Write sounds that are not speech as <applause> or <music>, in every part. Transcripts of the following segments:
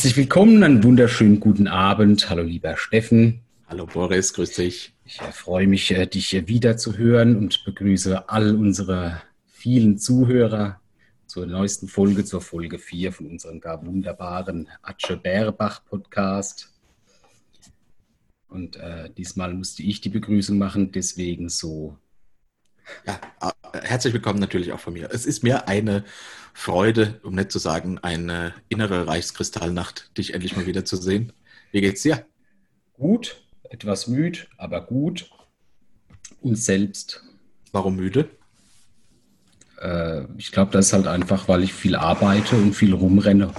Herzlich willkommen, einen wunderschönen guten Abend. Hallo lieber Steffen. Hallo Boris, grüß dich. Ich äh, freue mich, äh, dich wieder zu hören und begrüße all unsere vielen Zuhörer zur neuesten Folge, zur Folge 4 von unserem gar wunderbaren Atsche Bärbach Podcast. Und äh, diesmal musste ich die Begrüßung machen, deswegen so. Ja, äh, herzlich willkommen natürlich auch von mir. Es ist mir eine Freude, um nicht zu sagen, eine innere Reichskristallnacht, dich endlich mal wieder zu sehen. Wie geht's dir? Gut, etwas müde, aber gut. Und selbst. Warum müde? Äh, ich glaube, das ist halt einfach, weil ich viel arbeite und viel rumrenne.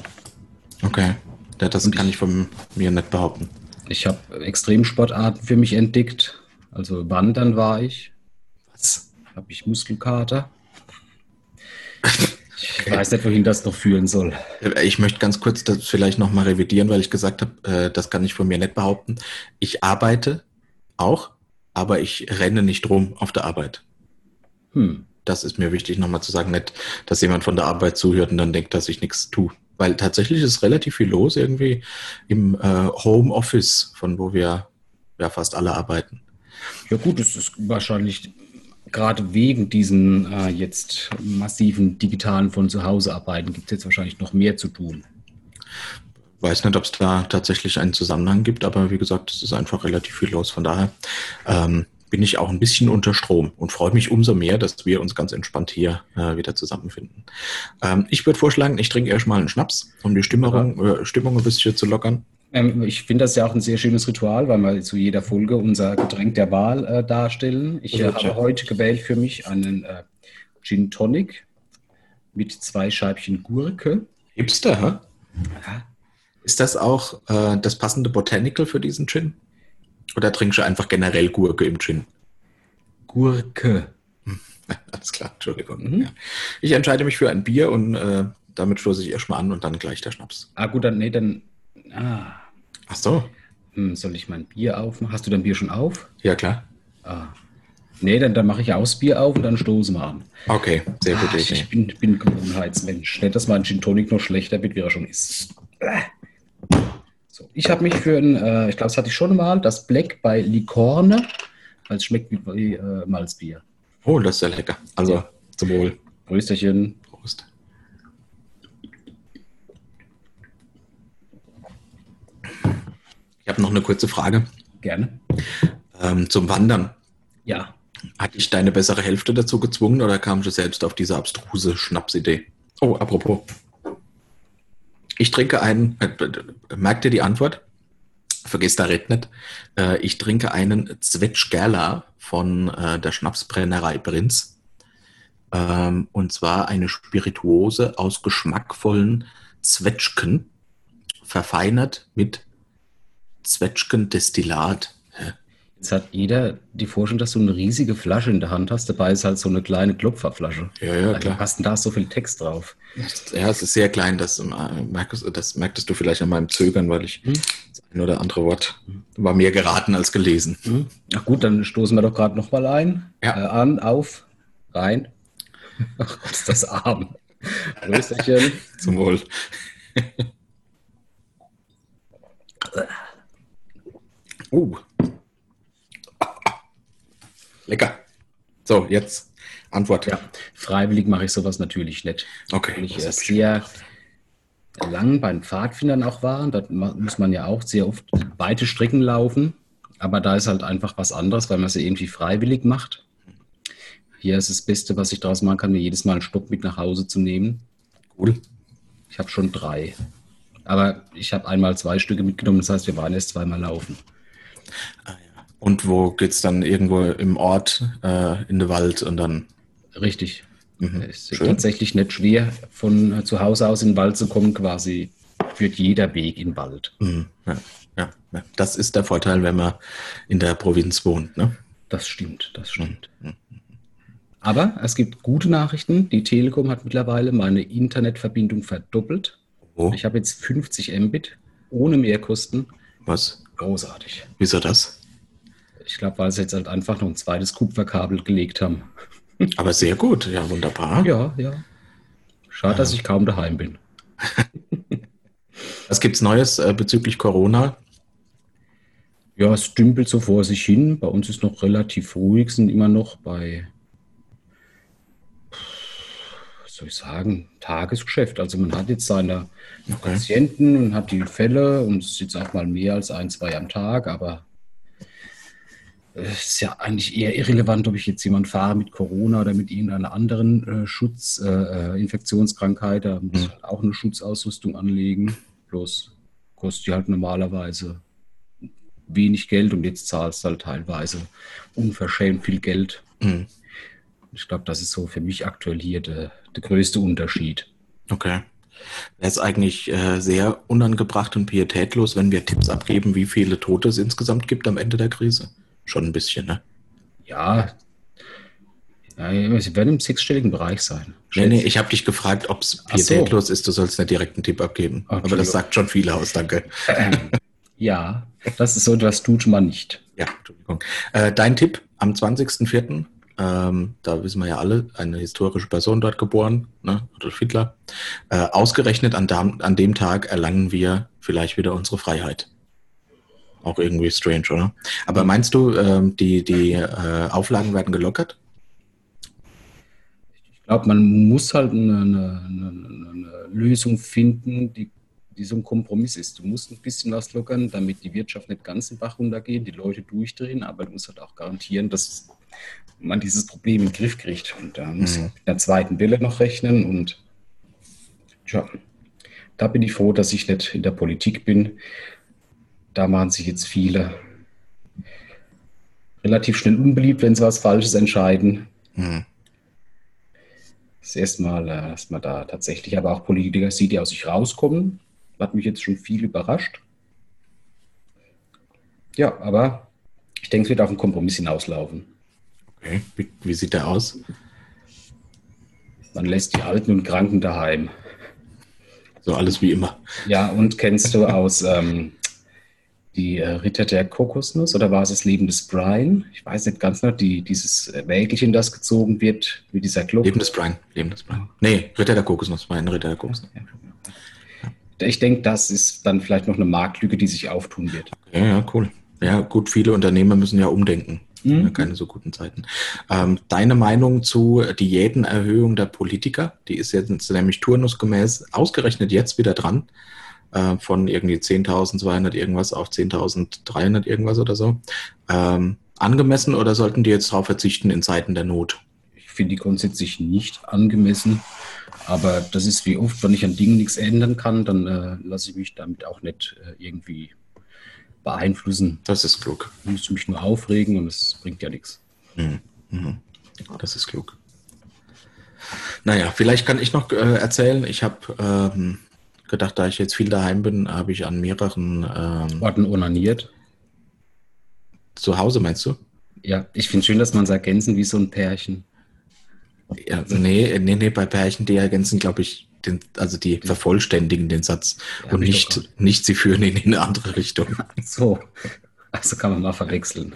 Okay, ja, das und kann ich, ich von mir nicht behaupten. Ich habe Extremsportarten für mich entdeckt. Also Wandern war ich. Was? Habe ich Muskelkater. <laughs> Ich weiß nicht, wohin das noch führen soll. Ich möchte ganz kurz das vielleicht nochmal revidieren, weil ich gesagt habe, äh, das kann ich von mir nicht behaupten. Ich arbeite auch, aber ich renne nicht rum auf der Arbeit. Hm. Das ist mir wichtig nochmal zu sagen, nicht, dass jemand von der Arbeit zuhört und dann denkt, dass ich nichts tue. Weil tatsächlich ist relativ viel los irgendwie im äh, Homeoffice, von wo wir ja fast alle arbeiten. Ja gut, es ist wahrscheinlich gerade wegen diesen äh, jetzt massiven digitalen von zu Hause arbeiten gibt es jetzt wahrscheinlich noch mehr zu tun. Weiß nicht, ob es da tatsächlich einen Zusammenhang gibt, aber wie gesagt, es ist einfach relativ viel los. Von daher ähm, bin ich auch ein bisschen unter Strom und freue mich umso mehr, dass wir uns ganz entspannt hier äh, wieder zusammenfinden. Ähm, ich würde vorschlagen, ich trinke erstmal einen Schnaps, um die Stimmung, äh, Stimmung ein bisschen zu lockern. Ähm, ich finde das ja auch ein sehr schönes Ritual, weil wir zu jeder Folge unser Getränk der Wahl äh, darstellen. Ich äh, habe heute gewählt für mich einen äh, Gin Tonic mit zwei Scheibchen Gurke. Hipster, hä? Ja. Ist das auch äh, das passende Botanical für diesen Gin? Oder trinkst du einfach generell Gurke im Gin? Gurke. Hm, <laughs> alles klar, Entschuldigung. Mhm. Ja. Ich entscheide mich für ein Bier und äh, damit stoße ich erstmal an und dann gleich der Schnaps. Ah, gut, dann, nee, dann. Ah, Ach so. Hm, soll ich mein Bier aufmachen? Hast du dein Bier schon auf? Ja, klar. Ah. Nee, dann, dann mache ich auch das Bier auf und dann stoßen wir an. Okay, sehr gut. Ah, ich, ich bin, bin Gewohnheitsmensch. Nicht, dass mein Gin Tonic noch schlechter wird, wie er schon ist. So, ich habe mich für ein, äh, ich glaube, das hatte ich schon mal, das Black bei Licorne, weil es schmeckt wie, wie äh, Malzbier. Oh, das ist ja lecker. Also, ja. zum Wohl. Prösterchen. Prost. Ich habe noch eine kurze Frage. Gerne. Ähm, zum Wandern. Ja. Hat dich deine bessere Hälfte dazu gezwungen oder kam du selbst auf diese abstruse Schnapsidee? Oh, apropos. Ich trinke einen, äh, merkt ihr die Antwort? Vergiss da Red nicht. Äh, ich trinke einen Zwetschgerla von äh, der Schnapsbrennerei Prinz. Ähm, und zwar eine Spirituose aus geschmackvollen Zwetschgen, verfeinert mit Zwetschgendestillat. Jetzt hat jeder die Vorstellung, dass du eine riesige Flasche in der Hand hast. Dabei ist halt so eine kleine Klopferflasche. Ja, ja, klar. Hast denn da so viel Text drauf? Ja, es ist sehr klein. Das, äh, merkst, das merktest du vielleicht an meinem Zögern, weil ich hm? das ein oder andere Wort war mehr geraten als gelesen. Hm? Ach gut, dann stoßen wir doch gerade nochmal ein. Ja. Äh, an, auf, rein. Ach Gott, ist das arm. Größerchen. <laughs> Zum Wohl. <laughs> Uh. Lecker. So, jetzt Antwort. Ja, freiwillig mache ich sowas natürlich nicht. Okay. Weil ich sehr lang beim Pfadfindern auch war. Da muss man ja auch sehr oft weite Strecken laufen. Aber da ist halt einfach was anderes, weil man sie irgendwie freiwillig macht. Hier ist das Beste, was ich daraus machen kann, mir jedes Mal einen Stock mit nach Hause zu nehmen. Cool. Ich habe schon drei. Aber ich habe einmal zwei Stücke mitgenommen, das heißt, wir waren erst zweimal laufen. Ah. Und wo geht es dann irgendwo im Ort, äh, in den Wald und dann? Richtig. Mhm. Es ist Schön. tatsächlich nicht schwer, von äh, zu Hause aus in den Wald zu kommen, quasi führt jeder Weg in den Wald. Mhm. Ja. Ja. ja. Das ist der Vorteil, wenn man in der Provinz wohnt. Ne? Das stimmt, das stimmt. Mhm. Aber es gibt gute Nachrichten. Die Telekom hat mittlerweile meine Internetverbindung verdoppelt. Oh. Ich habe jetzt 50 Mbit ohne Mehrkosten. Was? Großartig. Wieso das? Ich glaube, weil sie jetzt halt einfach noch ein zweites Kupferkabel gelegt haben. <laughs> Aber sehr gut, ja, wunderbar. Ja, ja. Schade, ja. dass ich kaum daheim bin. <laughs> Was gibt es Neues äh, bezüglich Corona? Ja, es dümpelt so vor sich hin. Bei uns ist noch relativ ruhig, sind immer noch bei, was soll ich sagen, Tagesgeschäft. Also man hat jetzt seine okay. Patienten und hat die Fälle und es ist jetzt auch mal mehr als ein, zwei am Tag, aber es ist ja eigentlich eher irrelevant, ob ich jetzt jemanden fahre mit Corona oder mit irgendeiner anderen äh, Schutz, äh, äh Infektionskrankheit. Da muss mhm. halt auch eine Schutzausrüstung anlegen. Bloß kostet die halt normalerweise wenig Geld und jetzt zahlst du halt teilweise unverschämt viel Geld. Mhm. Ich glaube, das ist so für mich aktuell hier der, der größte Unterschied. Okay. Wäre es eigentlich äh, sehr unangebracht und pietätlos, wenn wir Tipps abgeben, wie viele Tote es insgesamt gibt am Ende der Krise? Schon ein bisschen, ne? Ja. ja sie werden im sechsstelligen Bereich sein. Nee, nee, ich habe dich gefragt, ob es pietätlos so. ist. Du sollst nicht direkt einen Tipp abgeben. Okay. Aber das sagt schon viel aus, danke. ja, das ist so etwas tut man nicht. Ja, Entschuldigung. Äh, dein Tipp am 20.04. Ähm, da wissen wir ja alle, eine historische Person dort geboren, ne? Adolf Hitler. Äh, ausgerechnet an, an dem Tag erlangen wir vielleicht wieder unsere Freiheit. Auch irgendwie strange, oder? Aber meinst du, ähm, die, die äh, Auflagen werden gelockert? Ich glaube, man muss halt eine, eine, eine, Lösung finden, die, die so ein Kompromiss ist. Du musst ein bisschen was lockern, damit die Wirtschaft nicht ganz den Bach runtergeht, die Leute durchdrehen, aber du musst halt auch garantieren, dass man dieses Problem in den Griff kriegt. Und da muss mhm. mit einer zweiten Welle noch rechnen und tja, da bin ich froh, dass ich nicht in der Politik bin da machen sich jetzt viele relativ schnell unbeliebt, wenn sie was Falsches entscheiden. Mhm. Das erste Mal, äh, dass man da tatsächlich aber auch Politiker sieht, die aus sich rauskommen. Hat mich jetzt schon viel überrascht. Ja, aber ich denke, es wird auf einen Kompromiss hinauslaufen. Okay, wie, wie sieht der aus? Man lässt die Alten und Kranken daheim. So alles wie immer. Ja, und kennst du aus ähm, die äh, Ritter der Kokosnuss oder war es das Leben des Brian? Ich weiß nicht ganz noch, die, dieses Wägelchen, das gezogen wird mit dieser Glocke. Leben des Brian, Leben des Brian. Nee, Ritter der Kokosnuss, mein Ritter der Kokosnuss. Ja, ja. Ich denke, das ist dann vielleicht noch eine Marktlücke, die sich auftun wird. Ja, ja, cool. Ja, gut, viele Unternehmer müssen ja umdenken. Mhm. Keine so guten Zeiten. Ähm, deine Meinung zu Diätenerhöhung der Politiker, die ist jetzt nämlich turnusgemäß ausgerechnet jetzt wieder dran äh, von irgendwie 10.200 irgendwas auf 10.300 irgendwas oder so. Ähm, angemessen oder sollten die jetzt darauf verzichten in Zeiten der Not? Ich finde die grundsätzlich nicht angemessen. Aber das ist wie oft, wenn ich an Dingen nichts ändern kann, dann äh, lasse ich mich damit auch nicht äh, irgendwie beeinflussen. Das ist klug. Ich müsste mich nur aufregen und es bringt ja nichts. Mhm. Mhm. Das ist klug. Naja, vielleicht kann ich noch äh, erzählen, ich habe ähm, gedacht, da ich jetzt viel daheim bin, habe ich an mehreren ähm, Orten onaniert. Zu Hause meinst du? Ja, ich finde schön, dass man sagt, ergänzen wie so ein Pärchen. Ja, nee, nee, nee, bei Pärchen, die ergänzen, glaube ich, den, also die vervollständigen den Satz ja, und nicht, nicht sie führen ihn in eine andere Richtung. <laughs> So, also kann man mal verwechseln.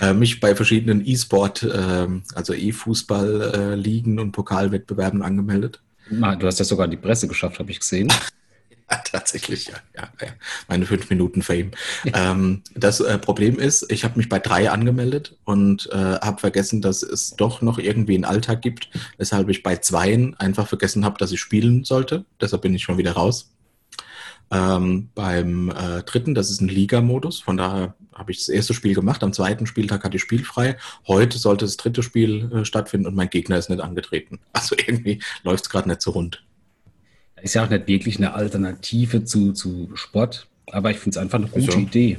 Äh, mich bei verschiedenen E-Sport, äh, also E-Fußball-Ligen äh, und Pokalwettbewerben angemeldet. Du hast ja sogar die Presse geschafft, habe ich gesehen. Ja, <laughs> tatsächlich, ja. ja, ja. Meine fünf Minuten Fame. ähm, das äh, Problem ist, ich habe mich bei drei angemeldet und äh, habe vergessen, dass es doch noch irgendwie einen Alltag gibt, weshalb ich bei zweien einfach vergessen habe, dass ich spielen sollte. Deshalb bin ich schon wieder raus. Ähm, beim äh, dritten, das ist ein Liga-Modus, von daher habe ich das erste Spiel gemacht. Am zweiten Spieltag hatte ich spielfrei. Heute sollte das dritte Spiel äh, stattfinden und mein Gegner ist nicht angetreten. Also irgendwie läuft es gerade nicht so rund ist ja auch nicht wirklich eine Alternative zu, zu Sport, aber ich finde es einfach eine gute also, Idee.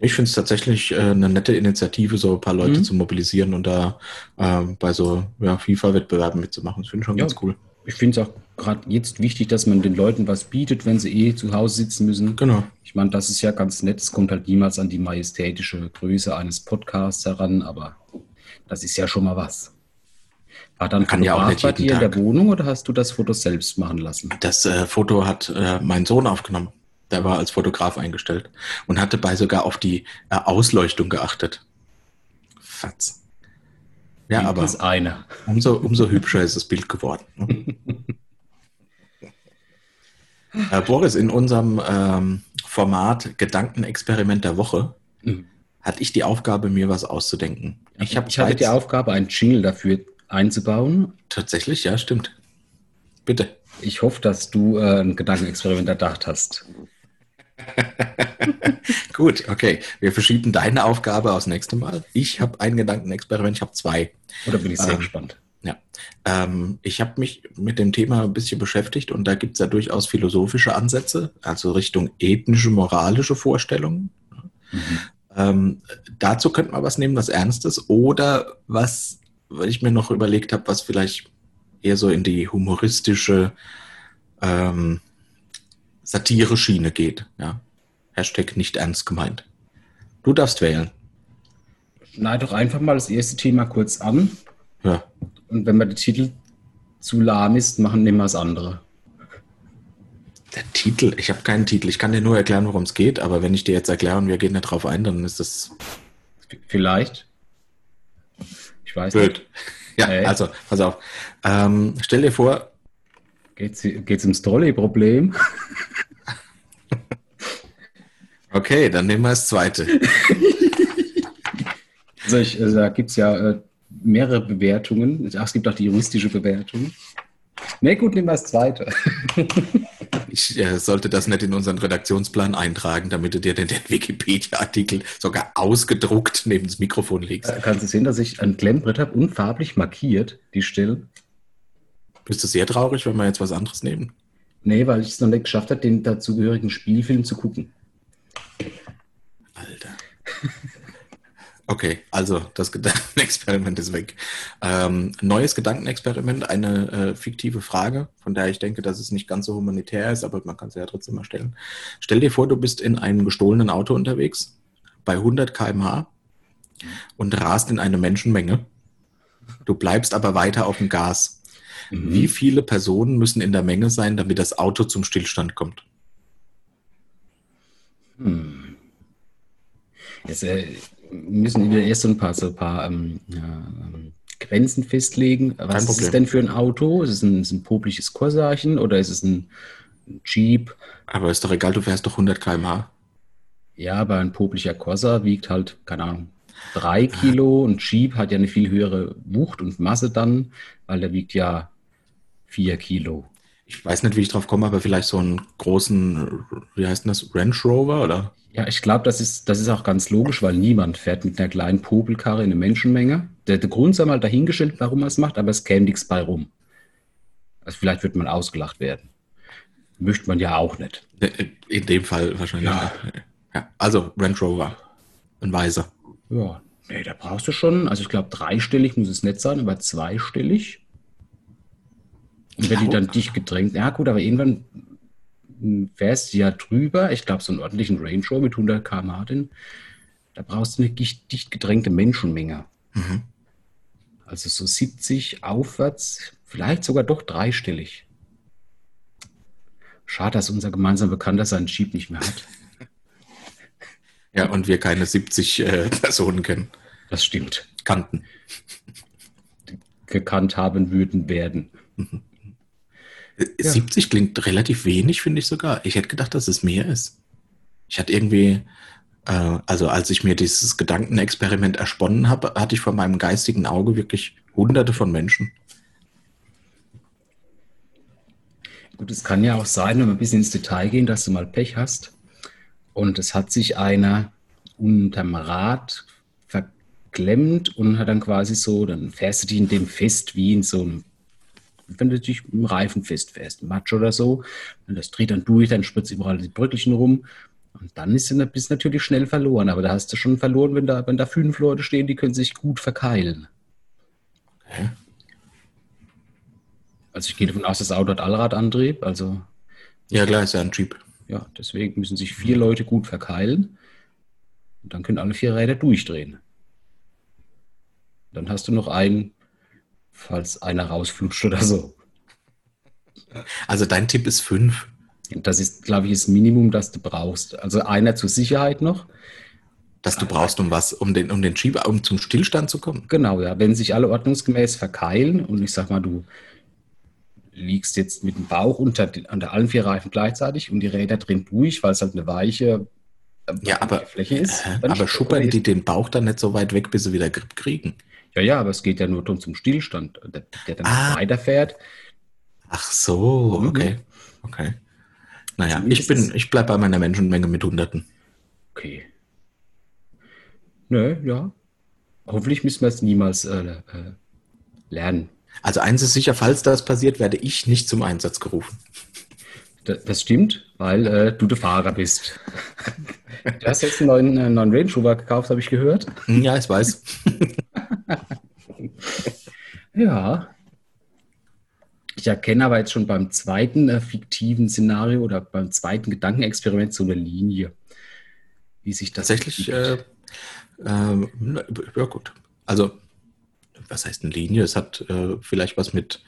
Ich finde es tatsächlich äh, eine nette Initiative, so ein paar Leute mhm. zu mobilisieren und da äh, bei so ja, FIFA-Wettbewerben mitzumachen. Das finde ich schon ja, ganz cool. Ich finde es auch gerade jetzt wichtig, dass man den Leuten was bietet, wenn sie eh zu Hause sitzen müssen. Genau. Ich meine, das ist ja ganz nett. Es kommt halt niemals an die majestätische Größe eines Podcasts heran, aber das ist ja schon mal was. War dann kann ja auch nicht bei dir Tag. in der Wohnung oder hast du das Foto selbst machen lassen? Das äh, Foto hat äh, mein Sohn aufgenommen. Der war als Fotograf eingestellt und hatte bei sogar auf die äh, Ausleuchtung geachtet. Fatz. Ja, aber ist eine. Umso, umso hübscher ist das Bild geworden. Ne? <laughs> Äh, Boris, in unserem ähm, Format Gedankenexperiment der Woche mhm. hatte ich die Aufgabe, mir was auszudenken. Ich, hab ich hatte die Aufgabe, einen Jingle dafür einzubauen. Tatsächlich, ja, stimmt. Bitte. Ich hoffe, dass du äh, ein Gedankenexperiment erdacht hast. <laughs> Gut, okay. Wir verschieben deine Aufgabe aufs nächste Mal. Ich habe ein Gedankenexperiment, ich habe zwei. Oder bin ich sehr ähm, gespannt. Ja, ähm, ich habe mich mit dem Thema ein bisschen beschäftigt und da gibt es ja durchaus philosophische Ansätze, also Richtung ethnische, moralische Vorstellungen. Mhm. Ähm, dazu könnte man was nehmen, was Ernstes oder was, weil ich mir noch überlegt habe, was vielleicht eher so in die humoristische ähm, Satire-Schiene geht. Ja? Hashtag nicht ernst gemeint. Du darfst wählen. Schneid doch einfach mal das erste Thema kurz an. Ja. Und wenn man der Titel zu lahm ist, machen wir das andere. Der Titel? Ich habe keinen Titel. Ich kann dir nur erklären, worum es geht, aber wenn ich dir jetzt erkläre und wir gehen nicht drauf ein, dann ist das. Vielleicht. Weiß Blöd. nicht. Ja, hey. also, pass auf. Ähm, stell dir vor. Geht es ums Trolley-Problem? <laughs> okay, dann nehmen wir das zweite. also, ich, also da gibt es ja äh, mehrere Bewertungen. Ach, es gibt auch die juristische Bewertung. Ne, gut, nehmen wir das zweite. <laughs> Ich äh, sollte das nicht in unseren Redaktionsplan eintragen, damit du dir den, den Wikipedia-Artikel sogar ausgedruckt neben das Mikrofon legst. Da kannst du sehen, dass ich ein Klemmbrett habe und farblich markiert, die Stellen. Bist du sehr traurig, wenn wir jetzt was anderes nehmen? Nee, weil ich es noch nicht geschafft habe, den dazugehörigen Spielfilm zu gucken. Alter. <laughs> Okay, also das Gedankenexperiment <laughs> ist weg. Ähm, neues Gedankenexperiment, eine äh, fiktive Frage, von der ich denke, dass es nicht ganz so humanitär ist, aber man kann sie ja trotzdem mal stellen. Stell dir vor, du bist in einem gestohlenen Auto unterwegs, bei 100 km/h und rast in eine Menschenmenge. Du bleibst aber weiter auf dem Gas. Mhm. Wie viele Personen müssen in der Menge sein, damit das Auto zum Stillstand kommt? Hm. Jetzt, äh, müssen wir erst so ein paar, so ein paar ähm, ähm, Grenzen festlegen. Was ist es denn für ein Auto? Ist es ein, ist ein popliches Corsarchen oder ist es ein, ein Jeep? Aber ist doch egal, du fährst doch 100 km/h. Ja, aber ein poplicher Corsa wiegt halt, keine Ahnung, drei Kilo und Jeep hat ja eine viel höhere Wucht und Masse dann, weil der wiegt ja vier Kilo. Ich weiß nicht, wie ich drauf komme, aber vielleicht so einen großen, wie heißt denn das, Range Rover oder? Ja, ich glaube, das ist, das ist auch ganz logisch, weil niemand fährt mit einer kleinen Popelkarre in eine Menschenmenge. Der, der Grund sei mal dahingestellt, warum er es macht, aber es käme nichts bei rum. Also vielleicht wird man ausgelacht werden. Möchte man ja auch nicht. In dem Fall wahrscheinlich. Ja. ja. Also Range Rover, ein Weiser. Ja, nee, da brauchst du schon, also ich glaube, dreistellig muss es nicht sein, aber zweistellig. Und wenn die dann dicht gedrängt, ja gut, aber irgendwann fährst du ja drüber, ich glaube, so einen ordentlichen Range Rover mit 100 km/h, da brauchst du eine dicht gedrängte Menschenmenge. Mhm. Also so 70 aufwärts, vielleicht sogar doch dreistellig. Schade, dass unser gemeinsamer Bekannter seinen Jeep nicht mehr hat. <laughs> Ja, und wir keine 70 äh, Personen kennen. Das stimmt. Kannten. Gekannt haben würden werden. Mhm. 70 ja. klingt relativ wenig, finde ich sogar. Ich hätte gedacht, dass es mehr ist. Ich hatte irgendwie, äh, also als ich mir dieses Gedankenexperiment ersponnen habe, hatte ich vor meinem geistigen Auge wirklich hunderte von Menschen. Gut, es kann ja auch sein, wenn wir ein bisschen ins Detail gehen, dass du mal Pech hast. Und es hat sich einer unterm Rad verklemmt und hat dann quasi so, dann fährst du dich in dem fest wie in so einem wenn du dich im Reifen festfährst, Matsch oder so, und das dreht dann durch, dann spritzt überall die Bröckelchen rum. Und dann ist du bist natürlich schnell verloren. Aber da hast du schon verloren, wenn da, wenn da fünf Leute stehen, die können sich gut verkeilen. Okay. Also ich gehe davon aus, das Auto hat Allradantrieb. Also ja, klar, ist ja ein Jeep. Ja, deswegen müssen sich vier Leute gut verkeilen. Und dann können alle vier Räder durchdrehen. Dann hast du noch einen falls einer rausflutscht oder so. Also dein Tipp ist fünf. Das ist, glaube ich, das Minimum, das du brauchst. Also einer zur Sicherheit noch. Dass du brauchst, um was, um den, um den Schieber, um zum Stillstand zu kommen. Genau, ja. Wenn sich alle ordnungsgemäß verkeilen und ich sag mal, du liegst jetzt mit dem Bauch unter den, unter allen vier Reifen gleichzeitig und die Räder drehen durch, weil es halt eine weiche äh, ja, aber, Fläche ist. Aber schuppern die den Bauch dann nicht so weit weg, bis sie wieder Grip kriegen? Ja, ja, aber es geht ja nur darum zum Stillstand, der, der dann ah. weiterfährt. Ach so, mhm. okay. Okay. Naja, ich bin, ich bleibe bei meiner Menschenmenge mit Hunderten. Okay. Nö, ja. Hoffentlich müssen wir es niemals äh, äh, lernen. Also eins ist sicher, falls das passiert, werde ich nicht zum Einsatz gerufen. Das, das stimmt, weil äh, du der Fahrer bist. <laughs> Du hast jetzt einen neuen, äh, neuen Range Rover gekauft, habe ich gehört. Ja, ich weiß. <laughs> ja. Ich erkenne aber jetzt schon beim zweiten äh, fiktiven Szenario oder beim zweiten Gedankenexperiment so eine Linie, wie sich das tatsächlich. Äh, ähm, ja gut. Also was heißt eine Linie? Es hat äh, vielleicht was mit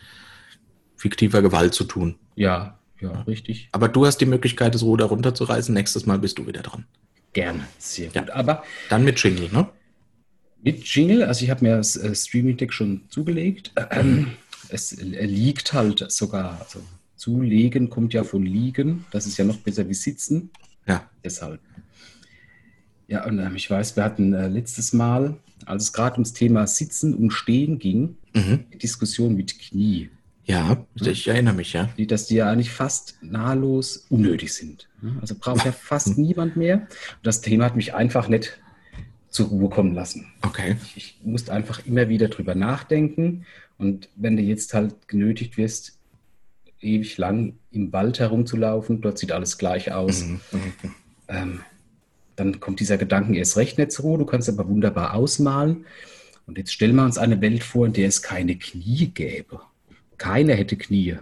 fiktiver Gewalt zu tun. Ja, ja, richtig. Aber du hast die Möglichkeit, das Ruder runterzureißen. Nächstes Mal bist du wieder dran. Gerne, sehr gut. Ja. Aber dann mit Jingle, ne? Mit Jingle, also ich habe mir das äh, Streaming Deck schon zugelegt. Ähm, <clears throat> es liegt halt sogar, also zulegen kommt ja von liegen. Das ist ja noch besser wie sitzen. Ja. Deshalb. Ja, und ähm, ich weiß, wir hatten äh, letztes Mal als es gerade ums Thema Sitzen und Stehen ging, mhm. Diskussion mit Knie. Ja, ich erinnere mich, ja. Die, dass die ja eigentlich fast nahtlos unnötig sind. Also braucht ja fast niemand mehr. Und das Thema hat mich einfach nicht zur Ruhe kommen lassen. Okay. Ich, ich musste einfach immer wieder drüber nachdenken. Und wenn du jetzt halt genötigt wirst, ewig lang im Wald herumzulaufen, dort sieht alles gleich aus. Mhm. Mhm. Ähm, dann kommt dieser Gedanken erst recht nicht zur Ruhe. Du kannst aber wunderbar ausmalen. Und jetzt stellen wir uns eine Welt vor, in der es keine Knie gäbe. Keiner hätte Knie.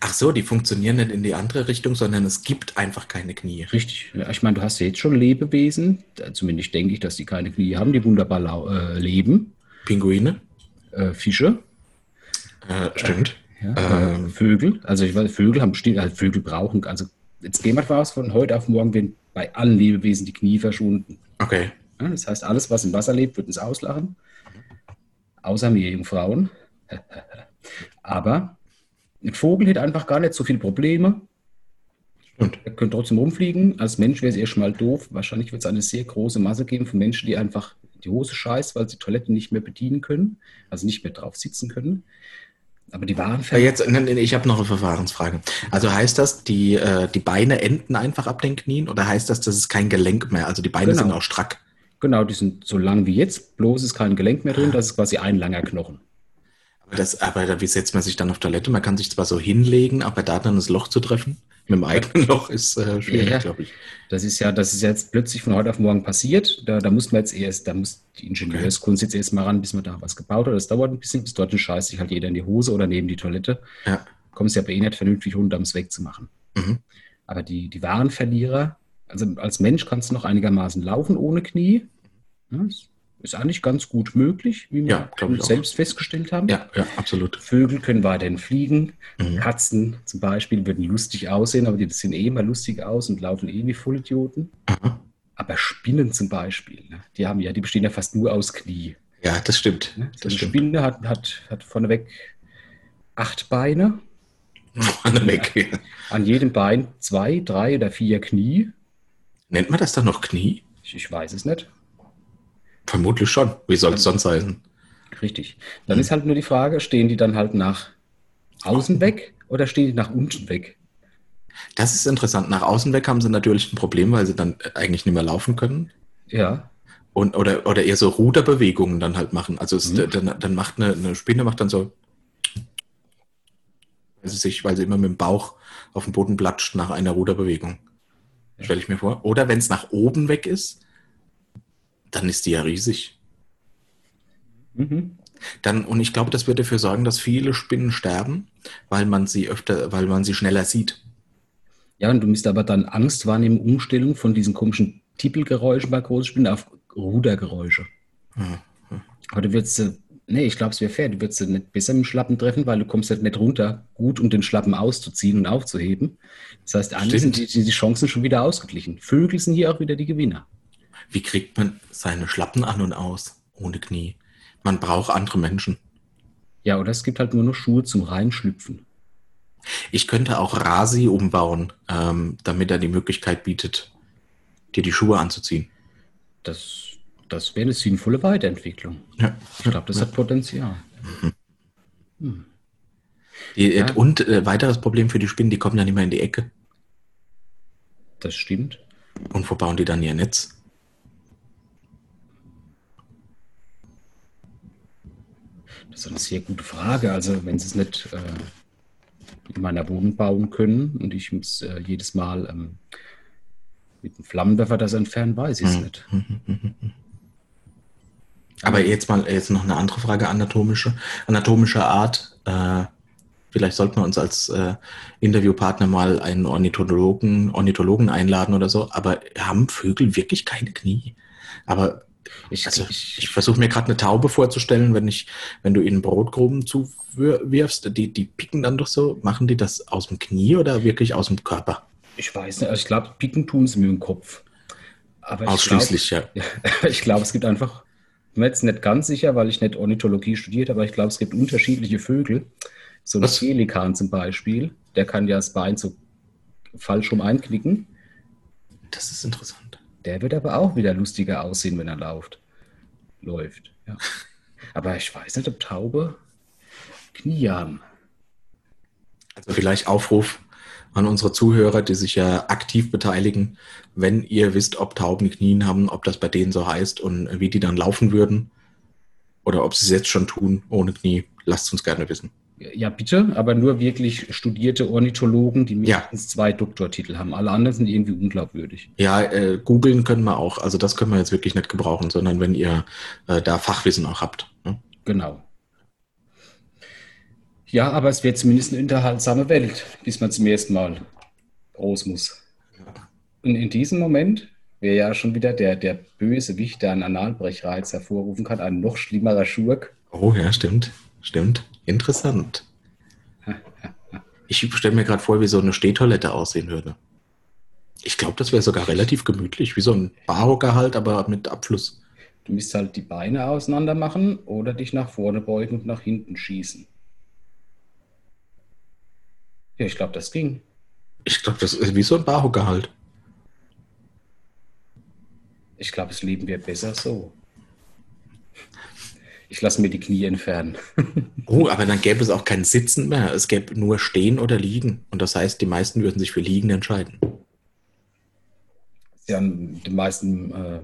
Ach so, die funktionieren nicht in die andere Richtung, sondern es gibt einfach keine Knie. Richtig. Ja, ich meine, du hast ja jetzt schon Lebewesen, zumindest denke ich, dass die keine Knie haben, die wunderbar äh, leben. Pinguine? Äh, Fische. Äh, stimmt. Ja, ähm. Vögel. Also ich weiß, Vögel haben bestimmt, also Vögel brauchen, also jetzt gehen wir davon aus, von heute auf morgen werden bei allen Lebewesen die Knie verschwunden. Okay. Ja, das heißt, alles, was im Wasser lebt, wird uns auslachen. Außer mir, Jungfrauen. <laughs> Aber ein Vogel hätte einfach gar nicht so viele Probleme. Und er könnte trotzdem rumfliegen. Als Mensch wäre es erstmal doof. Wahrscheinlich wird es eine sehr große Masse geben von Menschen, die einfach die Hose scheißt, weil sie Toiletten nicht mehr bedienen können, also nicht mehr drauf sitzen können. Aber die waren jetzt, Ich habe noch eine Verfahrensfrage. Also heißt das, die, äh, die Beine enden einfach ab den Knien oder heißt das, das ist kein Gelenk mehr? Also die Beine genau. sind auch strack. Genau, die sind so lang wie jetzt, bloß ist kein Gelenk mehr drin, das ist quasi ein langer Knochen. Aber, das, aber wie setzt man sich dann auf Toilette? Man kann sich zwar so hinlegen, aber da dann das Loch zu treffen? mit dem eigenen Loch ist äh, schwierig, ja, glaube ich. Das ist ja, das ist jetzt plötzlich von heute auf morgen passiert. Da, da muss man jetzt erst, da muss die Ingenieurskunst jetzt erst mal ran, bis man da was gebaut hat. Das dauert ein bisschen, bis dorthin scheißt sich halt jeder in die Hose oder neben die Toilette. Ja. Kommt es ja bei eh nicht vernünftig runter, um es wegzumachen. Mhm. Aber die, die wahren Verlierer, also als Mensch kannst du noch einigermaßen laufen ohne Knie. Ja, ist eigentlich ganz gut möglich, wie wir ja, selbst festgestellt haben. Ja, ja, absolut. Vögel können weiterhin fliegen. Mhm. Katzen zum Beispiel würden lustig aussehen, aber die sehen eh immer lustig aus und laufen eh wie Vollidioten. Mhm. Aber Spinnen zum Beispiel, ne, die haben ja, die bestehen ja fast nur aus Knie. Ja, das stimmt. Ne? Das eine Spinne hat, hat, hat vorneweg acht Beine. <laughs> Vorneweg, ja. An jedem Bein zwei, drei oder vier Knie. Nennt man das dann noch Knie? Ich, ich weiß es nicht. Vermutlich schon. Wie soll es sonst heißen? Richtig. Dann hm. ist halt nur die Frage, stehen die dann halt nach außen weg oder stehen die nach unten weg? Das ist interessant. Nach außen weg haben sie natürlich ein Problem, weil sie dann eigentlich nicht mehr laufen können. Ja. Und, oder, oder eher so Ruderbewegungen dann halt machen. Also es, mhm. dann, dann macht eine, eine Spinne macht dann so, weil sie sich, weil sie immer mit dem Bauch auf den Boden platscht nach einer Ruderbewegung. Ja. Stelle ich mir vor. Oder wenn es nach oben weg ist, dann ist die ja riesig. Mhm. Dann, und ich glaube, das wird dafür sorgen, dass viele Spinnen sterben, weil man sie öfter, weil man sie schneller sieht. Ja, und du müsst aber dann Angst wahrnehmen, Umstellung von diesen komischen Tippelgeräuschen bei Großspinnen auf Rudergeräusche. Mhm. Aber du würdest, nee, ich glaube, es wäre fair, du würdest nicht besser mit dem Schlappen treffen, weil du kommst halt nicht runter, gut, um den Schlappen auszuziehen und aufzuheben. Das heißt, eigentlich sind die, die Chancen schon wieder ausgeglichen. Vögel sind hier auch wieder die Gewinner. Wie kriegt man seine Schlappen an und aus ohne Knie? Man braucht andere Menschen. Ja, oder es gibt halt nur noch Schuhe zum Reinschlüpfen. Ich könnte auch Rasi umbauen, ähm, damit er die Möglichkeit bietet, dir die Schuhe anzuziehen. Das, das wäre eine sinnvolle Weiterentwicklung. Ja. Ich glaube, das hat Potenzial. Hm. Die, Ja. Und äh, weiteres Problem für die Spinnen, die kommen dann immer in die Ecke. Das stimmt. Und wo bauen die dann ihr Netz? Das ist eine sehr gute Frage. Also, wenn sie es nicht äh, in meiner Wohnung bauen können und ich muss äh, jedes Mal ähm, mit einem Flammenwerfer das entfernen, weiß ich es Hm. nicht. Aber jetzt mal jetzt noch eine andere Frage anatomische, anatomischer Art. Äh, vielleicht sollten wir uns als äh, Interviewpartner mal einen Ornithologen, Ornithologen einladen oder so. Aber haben Vögel wirklich keine Knie? Aber Ich, also, ich, ich versuche mir gerade eine Taube vorzustellen, wenn ich, wenn du ihnen Brotgruben zuwirfst, die, die picken dann doch so. Machen die das aus dem Knie oder wirklich aus dem Körper? ich weiß nicht. Also ich glaube, picken tun sie mir im Kopf. Aber ich Ausschließlich, ja. Ja, <laughs> ich glaube, es gibt einfach, ich bin mir jetzt nicht ganz sicher, weil ich nicht Ornithologie studiert habe, aber ich glaube, es gibt unterschiedliche Vögel. So ein Was? Pelikan zum Beispiel, der kann ja das Bein so falsch rum einknicken. Das ist interessant. Der wird aber auch wieder lustiger aussehen, wenn er läuft. Läuft, ja. Aber ich weiß nicht, ob Taube Knie haben. Also vielleicht Aufruf an unsere Zuhörer, die sich ja aktiv beteiligen, wenn ihr wisst, ob Tauben Knien haben, ob das bei denen so heißt und wie die dann laufen würden oder ob sie es jetzt schon tun ohne Knie, lasst uns gerne wissen. Ja, bitte, aber nur wirklich studierte Ornithologen, die Ja. mindestens zwei Doktortitel haben. Alle anderen sind irgendwie unglaubwürdig. Ja, äh, googeln können wir auch. Also das können wir jetzt wirklich nicht gebrauchen, sondern wenn ihr äh, da Fachwissen auch habt. Ne? Genau. Ja, aber es wird zumindest eine unterhaltsame Welt, bis man zum ersten Mal groß muss. Und in diesem Moment wäre ja schon wieder der, der böse Wicht, der einen Analbrechreiz hervorrufen kann, ein noch schlimmerer Schurk. Oh ja, stimmt. Stimmt. Interessant. Ich stelle mir gerade vor, wie so eine Stehtoilette aussehen würde. Ich glaube, das wäre sogar relativ gemütlich, wie so ein Barhocker halt, aber mit Abfluss. Du müsst halt die Beine auseinander machen oder dich nach vorne beugen und nach hinten schießen. Ja, ich glaube, das ging. Ich glaube, das ist wie so ein Barhocker halt. Ich glaube, das Leben wäre besser so. Ich lasse mir die Knie entfernen. <laughs> Oh, aber dann gäbe es auch kein Sitzen mehr. Es gäbe nur Stehen oder Liegen. Und das heißt, die meisten würden sich für Liegen entscheiden. ist ja in den meisten äh,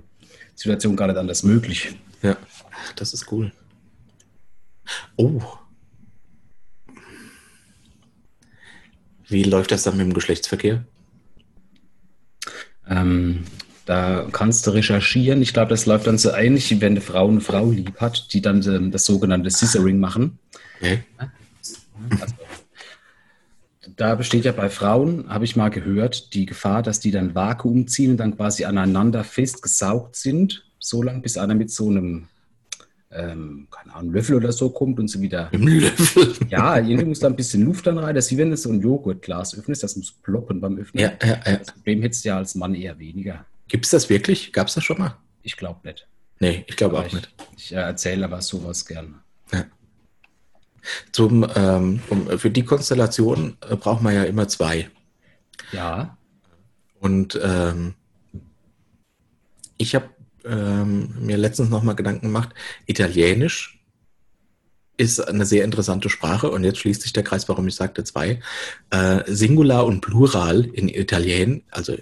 Situationen gar nicht anders möglich. Ja, das ist cool. Oh. Wie läuft das dann mit dem Geschlechtsverkehr? Ähm, da kannst du recherchieren. Ich glaube, das läuft dann so ähnlich, wie wenn eine Frau eine Frau lieb hat, die dann ähm, das sogenannte Scissoring machen. Okay. Also, da besteht ja bei Frauen, habe ich mal gehört, die Gefahr, dass die dann Vakuum ziehen und dann quasi aneinander festgesaugt sind, so lange, bis einer mit so einem, ähm, keine Ahnung, Löffel oder so kommt und sie wieder. Löffel. Ja, irgendwie muss da ein bisschen Luft dann rein. Das ist wie wenn du so ein Joghurtglas öffnest, das muss ploppen beim Öffnen. Ja, ja, ja. Das Problem hättest du ja als Mann eher weniger. Gibt es das wirklich? Gab es das schon mal? Ich glaube nicht. Nee, ich glaube auch ich, nicht. Ich äh, erzähle aber sowas gern. Zum, ähm, um, für die Konstellation äh, braucht man ja immer zwei. Ja, Und ähm, ich habe ähm, mir letztens nochmal Gedanken gemacht, Italienisch ist eine sehr interessante Sprache und jetzt schließt sich der Kreis, warum ich sagte zwei. Äh, Singular und Plural in Italien, also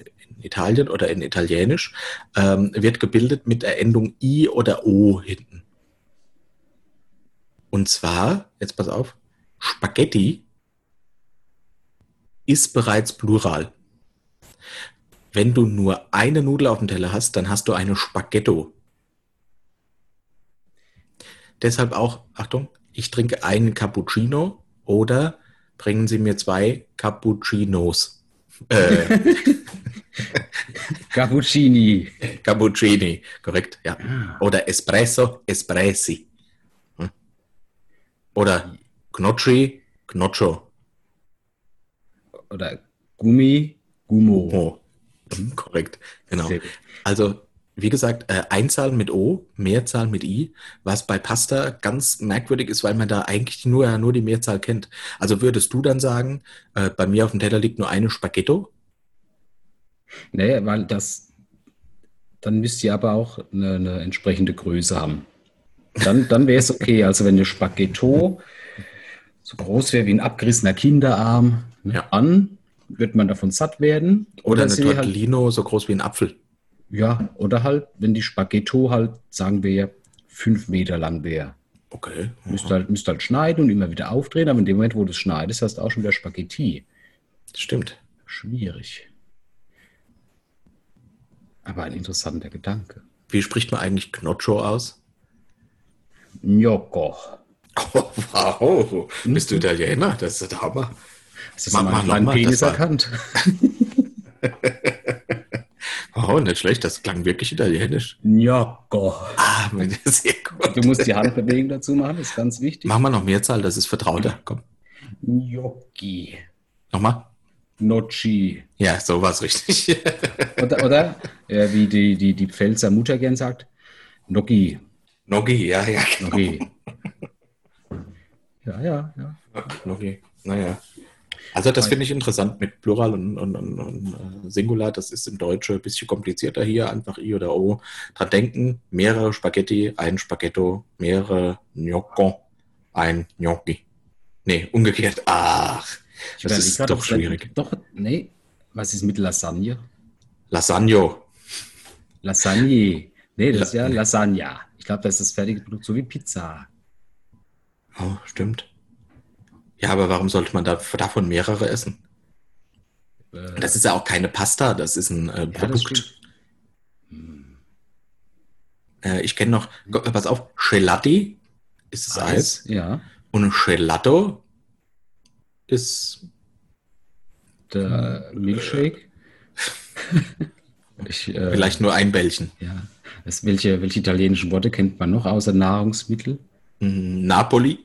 Italien oder in Italienisch, ähm, wird gebildet mit der Endung I oder O hinten. Und zwar, jetzt pass auf, Spaghetti ist bereits Plural. Wenn du nur eine Nudel auf dem Teller hast, dann hast du eine Spaghetto. Deshalb auch, Achtung, ich trinke einen Cappuccino oder bringen Sie mir zwei Cappuccinos. Äh, <laughs> <laughs> Cappuccini. Cappuccini, korrekt, ja. Oder Espresso, Espressi. Hm. Oder Gnocchi, Gnoccio. Oder Gummi, Gummo. Oh, korrekt, genau. Also wie gesagt, äh, Einzahl mit O, Mehrzahl mit I, was bei Pasta ganz merkwürdig ist, weil man da eigentlich nur, nur die Mehrzahl kennt. Also würdest du dann sagen, äh, bei mir auf dem Teller liegt nur eine Spaghetto? Nee, weil das, dann müsst ihr aber auch eine, eine entsprechende Größe haben. Dann, dann wäre es okay. Also wenn eine Spaghetto so groß wäre wie ein abgerissener Kinderarm, ne, Ja. an, wird man davon satt werden. Oder, eine sie halt, Tortellino so groß wie ein Apfel? ja, oder halt, wenn die Spaghetto halt, sagen wir, fünf Meter lang wäre. Okay. Müsst halt, müsst halt schneiden und immer wieder aufdrehen, aber in dem Moment, wo du es schneidest, hast du auch schon wieder Spaghetti. Stimmt. Schwierig. Aber ein interessanter Gedanke. Wie spricht man eigentlich Gnoccho aus? Gnocco. <laughs> Oh, wow. Bist du Italiener? Das ist der Hammer. Hast du Mach- mal mach einen noch kleinen mal, Penis das erkannt? <laughs> Oh, nicht schlecht. Das klang wirklich italienisch. Gnocco. Ah, <laughs> sehr gut. Du musst die Handbewegung dazu machen, das ist ganz wichtig. Machen wir noch Mehrzahl, das ist vertrauter. Komm. Gnocchi. Nochmal? Nocci. Ja, so war es richtig. <laughs> Oder, oder äh, wie die, die, die Pfälzer Mutter gern sagt, Gnocchi. Nogi, ja, ja. genau. Gnocchi. Ja, ja, ja. Nogi. Naja. Also das finde ich interessant mit Plural und, und, und, und äh, Singular. Das ist im Deutschen ein bisschen komplizierter hier. Einfach I oder O. Dran denken, mehrere Spaghetti, ein Spaghetto, mehrere Gnocco, ein Gnocchi. Nee, umgekehrt. Ach, Ich das ist doch schwierig. Doch, nee. Was ist mit Lasagne? Lasagno. Lasagne. Nee, das ist ja. Lasagna. Ich glaube, das ist das fertige Produkt, so wie Pizza. Oh, stimmt. Ja, aber warum sollte man da, davon mehrere essen? Äh, Das ist ja auch keine Pasta, das ist ein äh, ja, Produkt. stimmt. Äh, ich kenne noch, pass auf, Gelati ist das Eis. Ja. Und Gelato ist, Der Milkshake. <laughs> ich, äh, vielleicht nur ein Bällchen. Ja. Das, welche, welche italienischen Worte kennt man noch außer Nahrungsmittel? Mm, Napoli.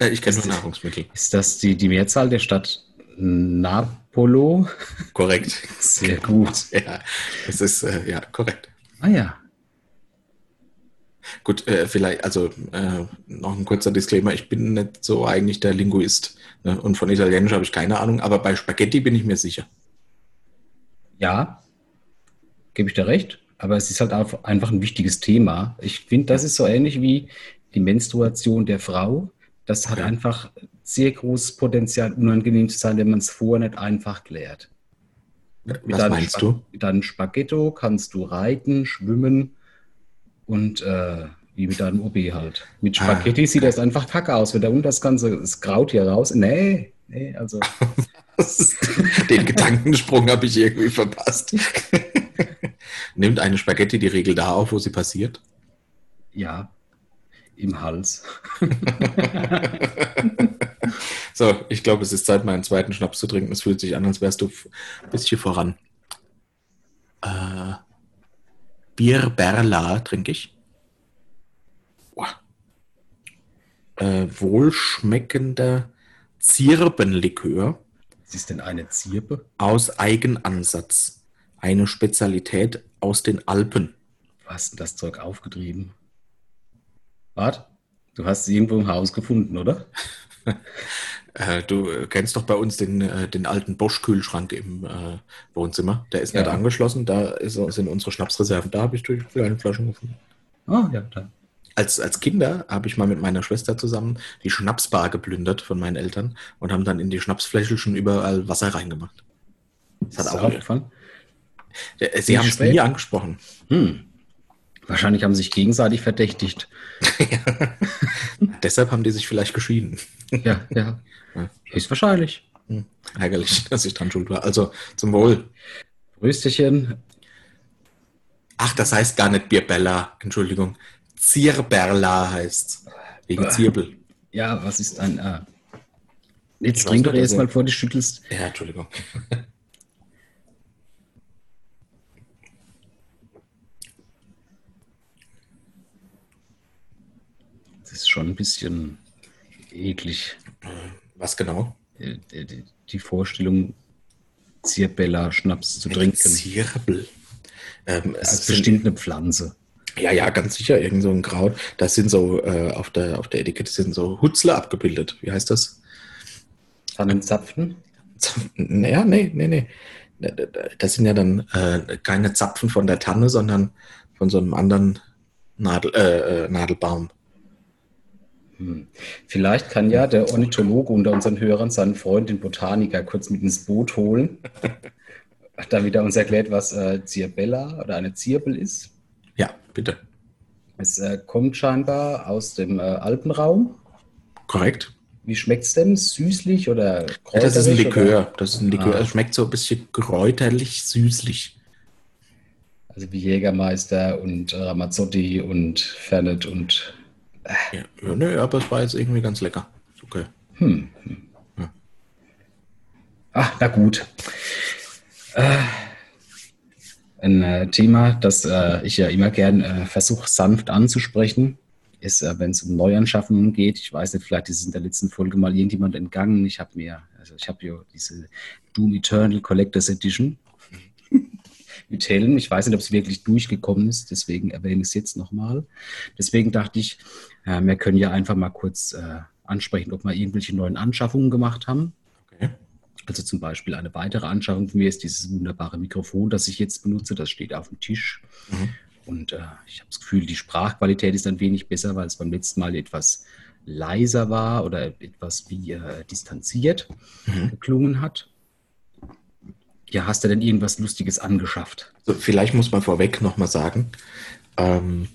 Äh, ich kenne nur das- Nahrungsmittel. Ist das die, die Mehrzahl der Stadt Napolo? Korrekt. <laughs> Sehr gut. Ja, es ist, äh, ja, korrekt. Ah ja. Gut, äh, vielleicht, also äh, noch ein kurzer Disclaimer, ich bin nicht so eigentlich der Linguist. Ne? Und von Italienisch habe ich keine Ahnung, aber bei Spaghetti bin ich mir sicher. Ja, gebe ich dir recht. Aber es ist halt einfach ein wichtiges Thema. Ich finde, das ist so ähnlich wie die Menstruation der Frau. Das hat Okay. einfach sehr großes Potenzial, unangenehm zu sein, wenn man es vorher nicht einfach klärt. Mit Was meinst Spa- du? Mit deinem Spaghetto kannst du reiten, schwimmen und äh, wie mit deinem OB halt. Mit Ah, Spaghetti sieht das einfach kacke aus. Wenn da unten das ganze das Kraut hier raus. Nee, nee, also <laughs> Den Gedankensprung habe ich irgendwie verpasst. <laughs> Nimmt eine Spaghetti die Regel da auf, wo sie passiert? ja, im Hals. <laughs> So, ich glaube, es ist Zeit, meinen zweiten Schnaps zu trinken. Es fühlt sich an, als wärst du ein bisschen voran. Äh, Bier Berla trinke ich. Äh, wohlschmeckender Zirbenlikör Was ist denn eine Zirbe? aus Eigenansatz. Eine Spezialität aus den Alpen. Wo hast denn das Zeug aufgetrieben? Wart, du hast es irgendwo im Haus gefunden, oder? <laughs> Äh, du äh, kennst doch bei uns den, äh, den alten Bosch-Kühlschrank im äh, Wohnzimmer. Der ist Ja. nicht angeschlossen. Da ist, sind unsere Schnapsreserven. Da habe ich durch kleine Flaschen gefunden. Ah, ja, dann. Als, als Kinder habe ich mal mit meiner Schwester zusammen die Schnapsbar geplündert von meinen Eltern und haben dann in die Schnapsfläschchen überall Wasser reingemacht. Das hat Ist auch? Äh, Sie haben es nie angesprochen. Hm. Wahrscheinlich haben sie sich gegenseitig verdächtigt. <laughs> Deshalb haben die sich vielleicht geschieden. Ja, ja. Höchstwahrscheinlich. Hm. Ärgerlich, <laughs> dass ich dran schuld war. Also zum Wohl. Rösterchen. Ach, das heißt gar nicht Bierbella, Entschuldigung. Zierberla heißt Wegen Äh. Zirbel. Ja, was ist ein. Äh, jetzt trink doch nicht, erst also- mal vor, du schüttelst. Ja, Entschuldigung. Das ist schon ein bisschen eklig. Was genau? äh, Die, die Vorstellung, Zirbella Schnaps zu Mit trinken. Zirbel. Ähm, es ist bestimmt eine Pflanze. Ja, ja, ganz sicher, irgend so ein Kraut. Das sind so, äh, auf, der, auf der Etikette sind so Hutzler abgebildet. Wie heißt das? Tannenzapfen? Naja, nee, nee, nee. Das sind ja dann äh, keine Zapfen von der Tanne, sondern von so einem anderen Nadel, äh, äh Nadelbaum. Hm. Vielleicht kann ja der Ornithologe unter unseren Hörern seinen Freund, den Botaniker, kurz mit ins Boot holen, <laughs> damit er uns erklärt, was äh, Zirbella oder eine Zirbel ist. Ja, bitte. Es äh, kommt scheinbar aus dem äh, Alpenraum. Korrekt. Wie schmeckt es denn? Süßlich oder kräuterlich? Ja, das ist ein Likör. Oder? Das ist ein Likör. Ah. Es schmeckt so ein bisschen kräuterlich, süßlich. Also wie Jägermeister und Ramazzotti und Fernet und. Ja, nö, aber es war jetzt irgendwie ganz lecker. Okay. Hm. Ja. Ach, na gut. Äh, ein äh, Thema, das äh, ich ja immer gern äh, versuche, sanft anzusprechen, ist, äh, wenn es um Neuanschaffungen geht. Ich weiß nicht, vielleicht ist es in der letzten Folge mal irgendjemand entgangen. Ich habe mir, also ich habe ja diese Doom Eternal Collectors Edition <laughs> mit Helm. Ich weiß nicht, ob es wirklich durchgekommen ist, deswegen erwähne ich es jetzt nochmal. Deswegen dachte ich, wir können ja einfach mal kurz äh, ansprechen, ob wir irgendwelche neuen Anschaffungen gemacht haben. Okay. Also zum Beispiel eine weitere Anschaffung von mir ist dieses wunderbare Mikrofon, das ich jetzt benutze. Das steht auf dem Tisch. Mhm. Und äh, ich habe das Gefühl, die Sprachqualität ist ein wenig besser, weil es beim letzten Mal etwas leiser war oder etwas wie äh, distanziert mhm. geklungen hat. Ja, hast du denn irgendwas Lustiges angeschafft? Also vielleicht muss man vorweg nochmal sagen, ähm,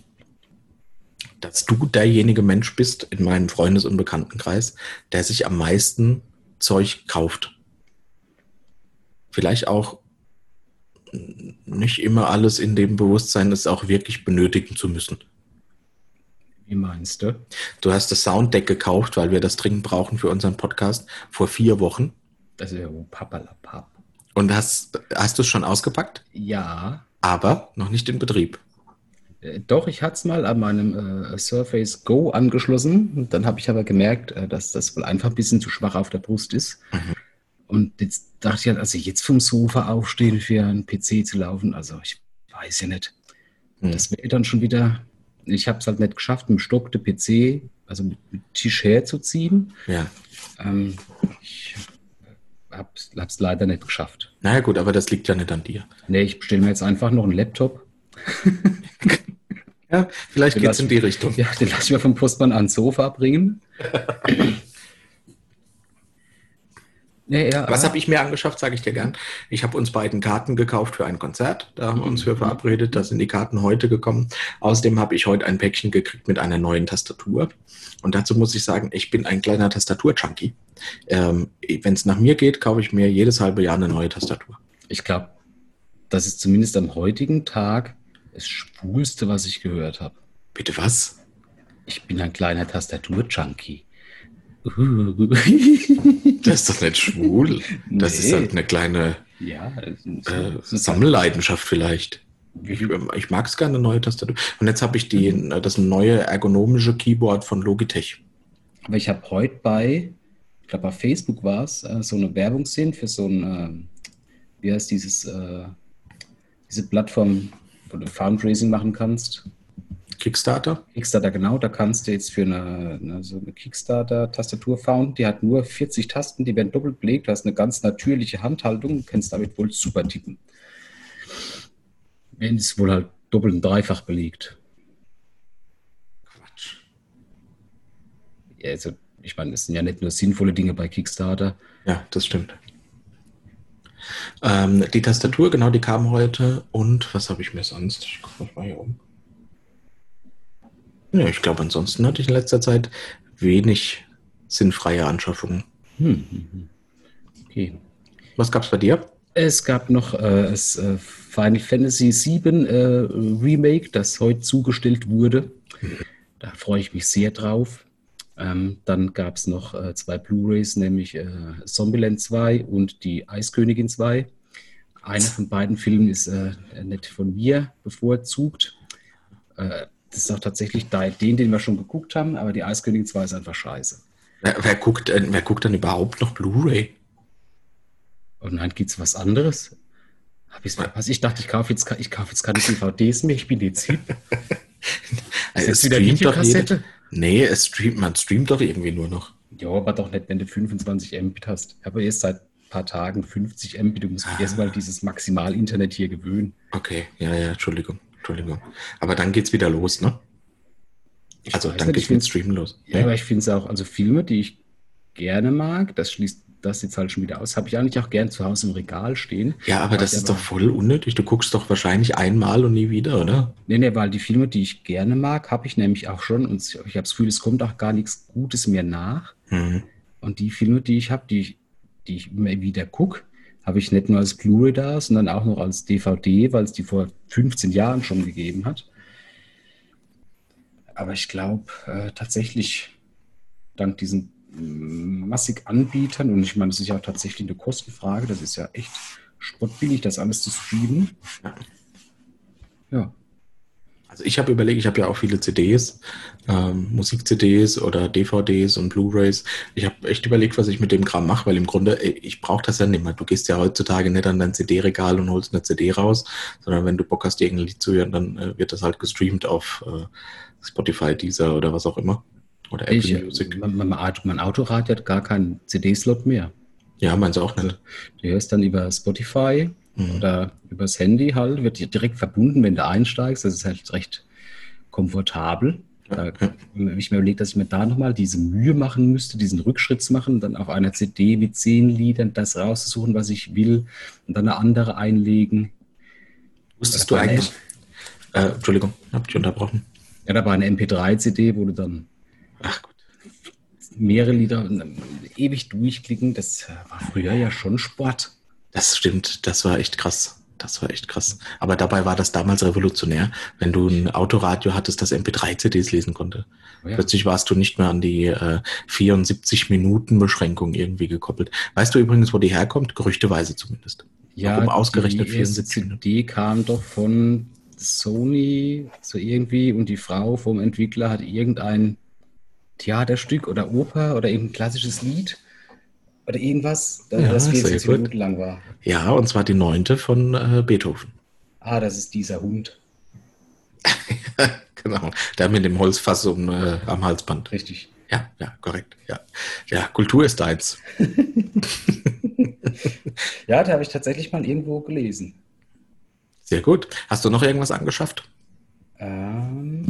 dass du derjenige Mensch bist in meinem Freundes- und Bekanntenkreis, der sich am meisten Zeug kauft vielleicht auch nicht immer alles in dem Bewusstsein, es auch wirklich benötigen zu müssen. Wie meinst du? Du hast das Sounddeck gekauft, weil wir das dringend brauchen für unseren Podcast vor vier Wochen. Das ist ja papalapap. Und hast, hast du es schon ausgepackt? Ja. Aber noch nicht in Betrieb. Äh, doch, ich hatte es mal an meinem äh, Surface Go angeschlossen. Dann habe ich aber gemerkt, äh, dass das wohl einfach ein bisschen zu schwach auf der Brust ist. Mhm. Und jetzt dachte ich halt, also jetzt vom Sofa aufstehen für einen PC zu laufen, also ich weiß ja nicht. Hm. Das wäre dann schon wieder, ich habe es halt nicht geschafft, mit dem Stock der PC, also mit, mit Tisch herzuziehen. Ja. Ähm, ich habe es leider nicht geschafft. Naja gut, aber das liegt ja nicht an dir. Nee, ich bestelle mir jetzt einfach noch einen Laptop. <laughs> ja, vielleicht geht es in die Richtung. Ja, den lasse ich mir vom Postmann ans Sofa bringen. Ja, ja, Was habe ich mir angeschafft, sage ich dir gern. Ich habe uns beiden Karten gekauft für ein Konzert. Da haben wir uns für verabredet. Da sind die Karten heute gekommen. Außerdem habe ich heute ein Päckchen gekriegt mit einer neuen Tastatur. Und dazu muss ich sagen, ich bin ein kleiner Tastatur-Junkie. Ähm, Wenn es nach mir geht, kaufe ich mir jedes halbe Jahr eine neue Tastatur. Ich glaube, das ist zumindest am heutigen Tag das Schwulste, was ich gehört habe. Bitte was? Ich bin ein kleiner Tastatur-Junkie. <laughs> Das ist doch nicht schwul. Das nee. ist halt eine kleine ja, äh, Sammelleidenschaft vielleicht. Ich, ich mag es gerne, neue Tastatur. Und jetzt habe ich die, mhm. das neue ergonomische Keyboard von Logitech. Aber ich habe heute bei, ich glaube bei Facebook war es, äh, so eine Werbung gesehen für so ein, äh, wie heißt dieses, äh, diese Plattform, wo du Fundraising machen kannst. Kickstarter? Kickstarter, genau. Da kannst du jetzt für eine, eine so eine Kickstarter-Tastatur founden. Die hat nur 40 Tasten, die werden doppelt belegt. Du hast eine ganz natürliche Handhaltung, kannst damit wohl super tippen. Wenn es wohl halt doppelt und dreifach belegt. Quatsch. Ja, also, ich meine, es sind ja nicht nur sinnvolle Dinge bei Kickstarter. Ja, das stimmt. Ähm, die Tastatur, genau, die kam heute. Und was habe ich mir sonst? Ich gucke mal hier um. Ja, ich glaube, ansonsten hatte ich in letzter Zeit wenig sinnfreie Anschaffungen. Hm, hm, hm. Okay. Was gab es bei dir? Es gab noch äh, das äh, Final Fantasy VII äh, Remake, das heute zugestellt wurde. Mhm. Da freue ich mich sehr drauf. Ähm, dann gab es noch äh, zwei Blu-rays, nämlich äh, Zombieland 2 und die Eiskönigin 2. Einer von beiden Filmen ist äh, nicht von mir bevorzugt. Äh, das ist auch tatsächlich den, den wir schon geguckt haben, aber die Eiskönigin 2 ist einfach scheiße. Wer, wer guckt, wer guckt dann überhaupt noch Blu-ray? Und oh dann gibt es was anderes. Hab ich's verpasst? Ich dachte, ich kaufe jetzt, ich kaufe jetzt keine DVDs mehr, ich bin jetzt hip. <laughs> Ist das wieder Videokassette? Nee, es streamt, man streamt doch irgendwie nur noch. Ja, aber doch nicht, wenn du 25 Mbit hast. Ich habe erst seit ein paar Tagen 50 Mbit. Du musst ah. erstmal dieses Maximal-Internet hier gewöhnen. Okay, ja, ja, Entschuldigung. Entschuldigung. Aber dann geht's wieder los, ne? Ich also dann geht's mit Streamen los. Ja, ja, aber ich finde es auch, also Filme, die ich gerne mag, das schließt das jetzt halt schon wieder aus. Habe ich eigentlich auch gern zu Hause im Regal stehen. Ja, aber das ist aber, doch voll unnötig. Du guckst doch wahrscheinlich einmal und nie wieder, oder? Nee, nee, weil die Filme, die ich gerne mag, habe ich nämlich auch schon. Und ich habe das Gefühl, es kommt auch gar nichts Gutes mehr nach. Mhm. Und die Filme, die ich habe, die, die ich immer wieder gucke, habe ich nicht nur als Blu-ray da, sondern auch noch als DVD, weil es die vor 15 Jahren schon gegeben hat. Aber ich glaube äh, tatsächlich, dank diesen massig Anbietern und ich meine, das ist ja auch tatsächlich eine Kostenfrage, das ist ja echt spottbillig, das alles zu streamen. Ja. Also ich habe überlegt, ich habe ja auch viele CDs, ähm, Musik-CDs oder DVDs und Blu-rays. Ich habe echt überlegt, was ich mit dem Kram mache, weil im Grunde, ich brauche das ja nicht mehr. Du gehst ja heutzutage nicht an dein CD-Regal und holst eine CD raus, sondern wenn du Bock hast, irgendein Lied zu hören, dann äh, wird das halt gestreamt auf äh, Spotify, Deezer oder was auch immer. Oder Apple ich, Music. Mein, mein Autoradio hat gar keinen CD-Slot mehr. Ja, meinst du auch nicht? Du hörst dann über Spotify mhm. oder übers Handy halt, wird direkt verbunden, wenn du einsteigst. Das ist halt recht komfortabel. Da, wenn ich mir überlege, dass ich mir da nochmal diese Mühe machen müsste, diesen Rückschritt zu machen, dann auf einer CD mit zehn Liedern das rauszusuchen, was ich will, und dann eine andere einlegen. Wusstest du eigentlich? Äh, Entschuldigung, hab dich unterbrochen. Ja, da war eine MP3-CD, wo du dann Ach gut. Mehrere Lieder ewig durchklicken, das war früher ja schon Sport. Das stimmt, das war echt krass. Das war echt krass. Aber dabei war das damals revolutionär, wenn du ein Autoradio hattest, das MP3-CDs lesen konnte. Oh ja. Plötzlich warst du nicht mehr an die äh, 74 Minuten Beschränkung irgendwie gekoppelt. Weißt du übrigens, wo die herkommt? Gerüchteweise zumindest. Ja, Warum ausgerechnet die 74 Minuten. Die kam doch von Sony so irgendwie und die Frau vom Entwickler hat irgendein Theaterstück oder Oper oder eben ein klassisches Lied oder irgendwas, das, ja, das 40 Minuten lang war. Ja, und zwar die neunte von äh, Beethoven. Ah, das ist dieser Hund. <laughs> genau, der mit dem Holzfass um, äh, am Halsband. Richtig. Ja, ja, korrekt. Ja, ja Kultur ist deins. <laughs> <laughs> ja, da habe ich tatsächlich mal irgendwo gelesen. Sehr gut. Hast du noch irgendwas angeschafft? Ähm,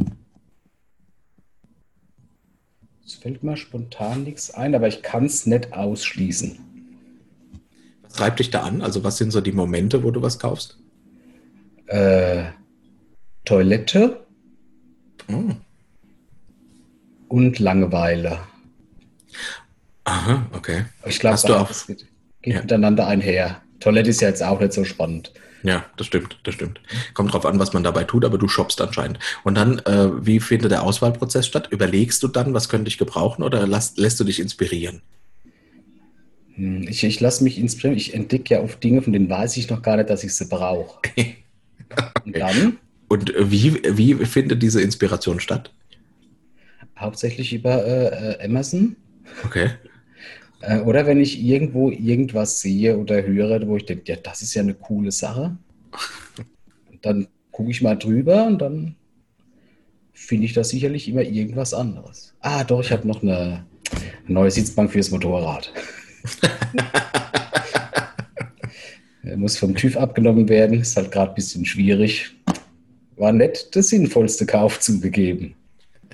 es fällt mir spontan nichts ein, aber ich kann es nicht ausschließen. Was treibt dich da an? Also was sind so die Momente, wo du was kaufst? Äh, Toilette oh. und Langeweile. Aha, okay. Ich glaube, das geht, geht ja. miteinander einher. Toilette ist ja jetzt auch nicht so spannend. Ja, das stimmt, das stimmt. Kommt drauf an, was man dabei tut, aber du shoppst anscheinend. Und dann, äh, wie findet der Auswahlprozess statt? Überlegst du dann, was könnte ich gebrauchen oder lass, lässt du dich inspirieren? Hm, ich, ich lasse mich inspirieren. Ich entdecke ja oft Dinge, von denen weiß ich noch gar nicht, dass ich sie brauche. <laughs> okay. Und dann? Und wie, wie findet diese Inspiration statt? Hauptsächlich über äh, äh Amazon. Okay. Äh, oder wenn ich irgendwo irgendwas sehe oder höre, wo ich denke, ja, das ist ja eine coole Sache. <laughs> Dann gucke ich mal drüber und dann finde ich da sicherlich immer irgendwas anderes. Ah, doch, ich habe noch eine neue Sitzbank fürs Motorrad. <laughs> muss vom TÜV abgenommen werden, ist halt gerade ein bisschen schwierig. War nett, der sinnvollste Kauf zugegeben.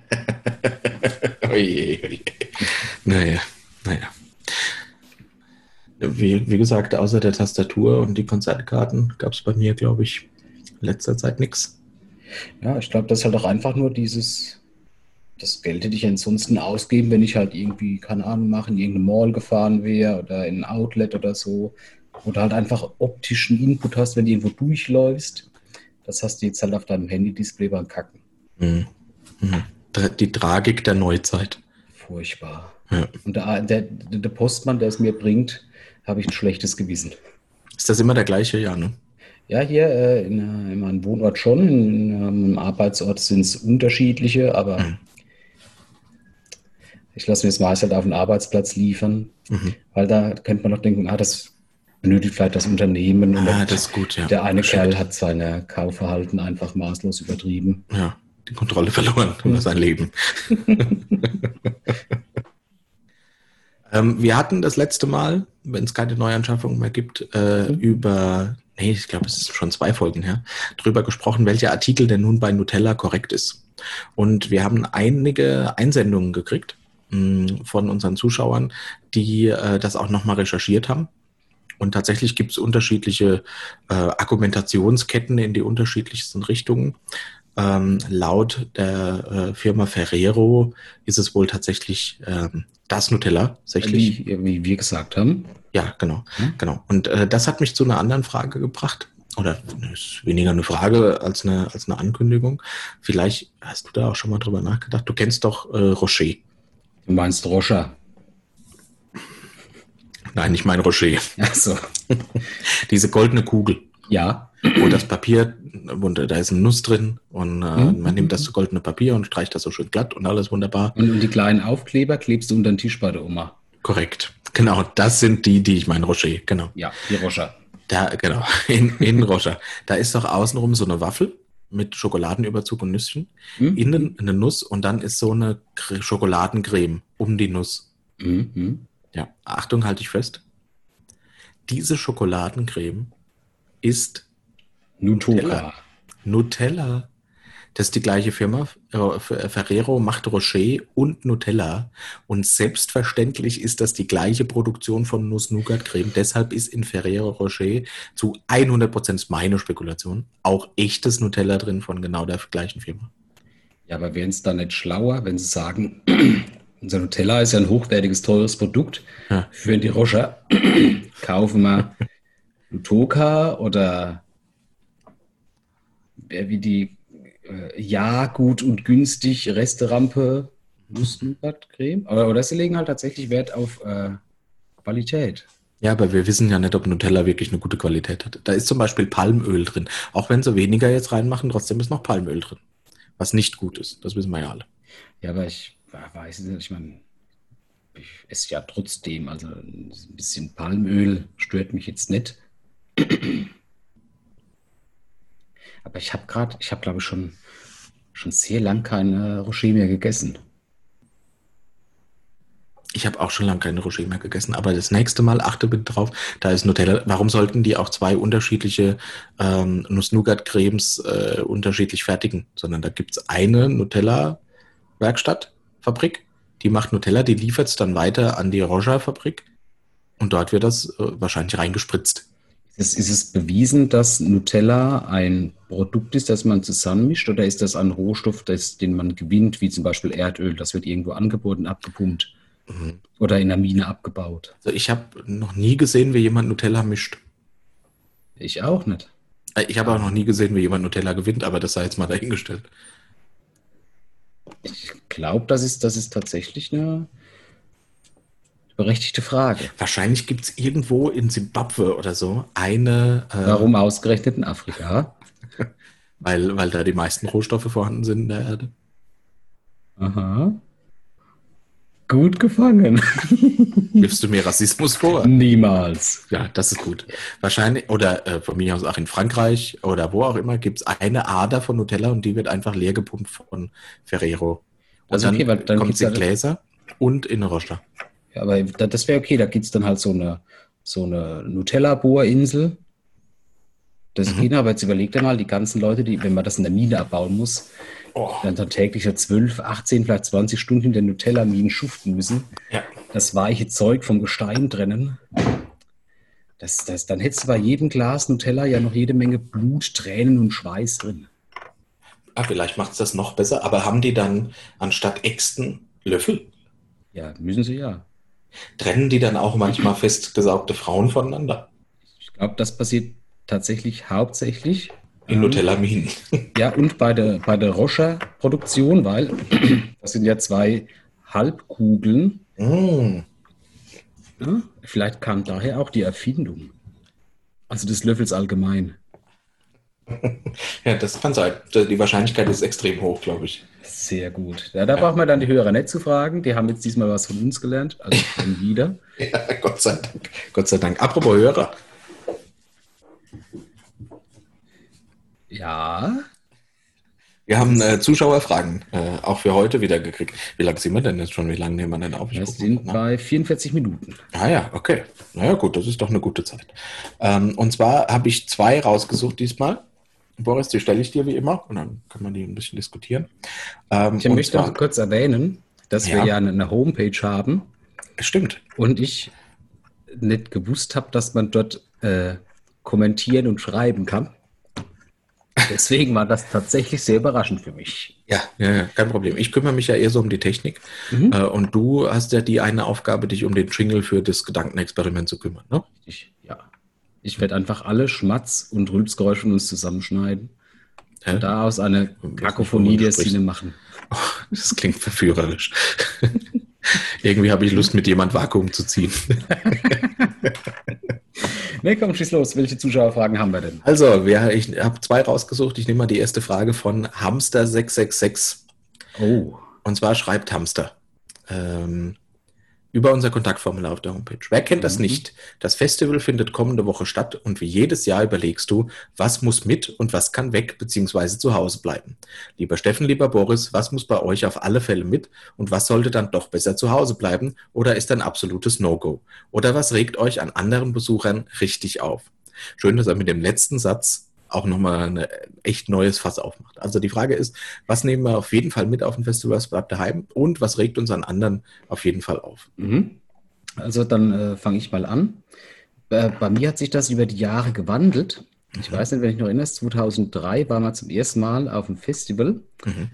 <laughs> oje, oje. Naja, naja wie, wie gesagt, außer der Tastatur und die Konzertkarten gab es bei mir, glaube ich, in letzter Zeit nichts. Ja, ich glaube, das ist halt auch einfach nur dieses, das Geld hätte ich ansonsten ausgeben, wenn ich halt irgendwie, keine Ahnung, machen, in irgendeine Mall gefahren wäre oder in ein Outlet oder so. Oder halt einfach optischen Input hast, wenn du irgendwo durchläufst. Das hast du jetzt halt auf deinem Handy-Display beim Kacken. Mhm. Mhm. Die Tragik der Neuzeit. Furchtbar. Ja. Und der, der, der Postmann, der es mir bringt, habe ich ein schlechtes Gewissen. Ist das immer der gleiche, ja, ne? Ja, hier äh, in, in, meinem Wohnort schon, in, meinem Arbeitsort sind es unterschiedliche, aber mhm. ich lasse mir das meist halt auf den Arbeitsplatz liefern, mhm. weil da könnte man noch denken, ah, das benötigt vielleicht das Unternehmen. Und Ah, das ist gut, ja. der eine. Kerl hat sein Kaufverhalten einfach maßlos übertrieben. Ja, die Kontrolle verloren über sein Leben. <laughs> ähm, wir hatten das letzte Mal, wenn es keine Neuanschaffung mehr gibt, äh, Mhm. über, nee, ich glaube, es ist schon zwei Folgen her, drüber gesprochen, welcher Artikel denn nun bei Nutella korrekt ist. Und wir haben einige Einsendungen gekriegt mh, von unseren Zuschauern, die äh, das auch nochmal recherchiert haben. Und tatsächlich gibt es unterschiedliche äh, Argumentationsketten in die unterschiedlichsten Richtungen. Ähm, laut der äh, Firma Ferrero ist es wohl tatsächlich ähm, das Nutella, tatsächlich. Wie, wie wir gesagt haben. Ja, genau, Hm? genau. Und äh, das hat mich zu einer anderen Frage gebracht. Oder ne, ist weniger eine Frage als eine, als eine Ankündigung. Vielleicht hast du da auch schon mal drüber nachgedacht. Du kennst doch äh, Rocher. Du meinst Roscher. Nein, ich meine Rocher. Achso. <laughs> Diese goldene Kugel. Ja. wo das Papier, und da ist eine Nuss drin und äh, Mhm. man nimmt das goldene Papier und streicht das so schön glatt und alles wunderbar. Und, und die kleinen Aufkleber klebst du unter den Tisch bei der Oma. Korrekt. Genau, das sind die, die ich meine, Rocher, genau. Ja, die Roscher. Da, genau, <laughs> in, in Rocher. Da ist doch außenrum so eine Waffel mit Schokoladenüberzug und Nüsschen, Hm? innen eine Nuss und dann ist so eine Cre- Schokoladencreme um die Nuss. Mhm. Mhm. Ja, Achtung, halte ich fest. Diese Schokoladencreme ist Nutoka. Nutella. Das ist die gleiche Firma. Äh, Ferrero macht Rocher und Nutella. Und selbstverständlich ist das die gleiche Produktion von Nuss-Nougat-Creme. Deshalb ist in Ferrero Rocher zu 100% ist meine Spekulation auch echtes Nutella drin von genau der gleichen Firma. Ja, aber wären es dann nicht schlauer, wenn sie sagen, <clears throat> unser Nutella ist ja ein hochwertiges, teures Produkt. Ja. Für die Roscher <clears throat> kaufen wir Nutoka oder wer wie die äh, ja gut und günstig Resterampe Nuss-Nougat-Creme. Oder, oder sie legen halt tatsächlich Wert auf äh, Qualität. Ja, aber wir wissen ja nicht, ob Nutella wirklich eine gute Qualität hat. Da ist zum Beispiel Palmöl drin. Auch wenn sie weniger jetzt reinmachen, trotzdem ist noch Palmöl drin. Was nicht gut ist. Das wissen wir ja alle. Ja, aber ich weiß nicht, ich meine, ich esse ja trotzdem, also ein bisschen Palmöl stört mich jetzt nicht. Aber ich habe gerade, ich habe glaube ich schon, schon sehr lang keine Rocher mehr gegessen. Ich habe auch schon lange keine Rocher mehr gegessen, aber das nächste Mal achte bitte drauf, da ist Nutella. Warum sollten die auch zwei unterschiedliche ähm, Nuss-Nougat-Cremes äh, unterschiedlich fertigen? Sondern da gibt's eine Nutella-Werkstatt, Fabrik, die macht Nutella, die liefert es dann weiter an die Roger-Fabrik und dort wird das äh, wahrscheinlich reingespritzt. Ist, ist es bewiesen, dass Nutella ein Produkt ist, das man zusammenmischt, oder ist das ein Rohstoff, das, den man gewinnt, wie zum Beispiel Erdöl? Das wird irgendwo angeboten, abgepumpt Mhm. oder in der Mine abgebaut. Also ich habe noch nie gesehen, wie jemand Nutella mischt. Ich auch nicht. Äh, Ich habe auch noch nie gesehen, wie jemand Nutella gewinnt, aber das sei jetzt mal dahingestellt. Ich glaube, das ist, das ist tatsächlich eine berechtigte Frage. Wahrscheinlich gibt es irgendwo in Simbabwe oder so eine, äh, Warum ausgerechnet in Afrika? <laughs> weil, weil da die meisten Rohstoffe vorhanden sind in der Erde. Aha. Gut gefangen. <laughs> Wirfst du mir Rassismus vor? Niemals. Ja, das ist gut. Wahrscheinlich, oder äh, von mir aus auch in Frankreich oder wo auch immer, gibt es eine Ader von Nutella und die wird einfach leer gepumpt von Ferrero. Und Also dann, okay, weil dann kommt sie in Gläser und in Roster. Ja, aber da- das wäre okay. Da gibt es dann halt so eine, so eine Nutella-Bohrinsel. Das Mhm. geht, aber jetzt überlegt er mal, die ganzen Leute, die, wenn man das in der Mine abbauen muss, Oh. dann, dann täglich ja 12, 18, vielleicht 20 Stunden in der Nutella-Minen schuften müssen. Ja. das weiche Zeug vom Gestein trennen. Das, das, dann hättest du bei jedem Glas Nutella ja noch jede Menge Blut, Tränen und Schweiß drin. Ah, vielleicht macht es das noch besser, aber haben die dann anstatt Äxten Löffel? Ja, müssen sie ja. Trennen die dann auch manchmal festgesaugte Frauen voneinander? Ich glaube, das passiert tatsächlich hauptsächlich. In ähm, Nutella-Minen. <laughs> Ja, und bei der, bei der Rocher-Produktion, weil <clears throat> das sind ja zwei Halbkugeln. Mm. Ja? Vielleicht kam daher auch die Erfindung. Also des Löffels allgemein. Ja, das kann sein. Die Wahrscheinlichkeit ist extrem hoch, glaube ich. Sehr gut. Ja, da braucht man dann die Hörer nicht zu fragen. Die haben jetzt diesmal was von uns gelernt. Also <laughs> von wieder. Ja, Gott sei Dank. Gott sei Dank. Apropos Hörer. Ja. Wir haben äh, Zuschauerfragen äh, auch für heute wieder gekriegt. Wie lange sind wir denn jetzt schon? Wie lange nehmen wir denn auf? Wir sind bei 44 Minuten. Ah ja, okay. Naja gut, das ist doch eine gute Zeit. Ähm, und zwar habe ich zwei rausgesucht diesmal. Boris, die stelle ich dir wie immer und dann kann man die ein bisschen diskutieren. Ähm, ich möchte zwar, noch kurz erwähnen, dass ja. wir ja eine Homepage haben. Stimmt. Und ich nicht gewusst habe, dass man dort äh, kommentieren und schreiben kann. Deswegen war das tatsächlich sehr überraschend für mich. Ja, ja, kein Problem. Ich kümmere mich ja eher so um die Technik. Mhm. Äh, und du hast ja die eine Aufgabe, dich um den Jingle für das Gedankenexperiment zu kümmern, ne? Ich, ja. Ich werde einfach alle Schmatz- und Rülpsgeräusche von uns zusammenschneiden. Hä? Und daraus eine Kakophonie der Szene machen. Oh, das klingt verführerisch. <laughs> Irgendwie habe ich Lust, mit jemand Vakuum zu ziehen. <laughs> Ne, komm, schieß los. Welche Zuschauerfragen haben wir denn? Also, wir, ich habe zwei rausgesucht. Ich nehme mal die erste Frage von Hamster666. Oh. Und zwar schreibt Hamster. Ähm, über unser Kontaktformular auf der Homepage. Wer kennt das mhm. nicht? Das Festival findet kommende Woche statt und wie jedes Jahr überlegst du, was muss mit und was kann weg bzw. zu Hause bleiben. Lieber Steffen, lieber Boris, was muss bei euch auf alle Fälle mit und was sollte dann doch besser zu Hause bleiben oder ist ein absolutes No-Go? Oder was regt euch an anderen Besuchern richtig auf? Schön, dass er mit dem letzten Satz auch nochmal ein echt neues Fass aufmacht. Also die Frage ist, was nehmen wir auf jeden Fall mit auf dem Festival, was bleibt daheim und was regt uns an anderen auf jeden Fall auf? Mhm. Also dann äh, fange ich mal an. Bei, bei, mir hat sich das über die Jahre gewandelt. Ich mhm. weiß nicht, wenn ich noch erinnere, 2003 war man zum ersten Mal auf dem Festival. Mhm.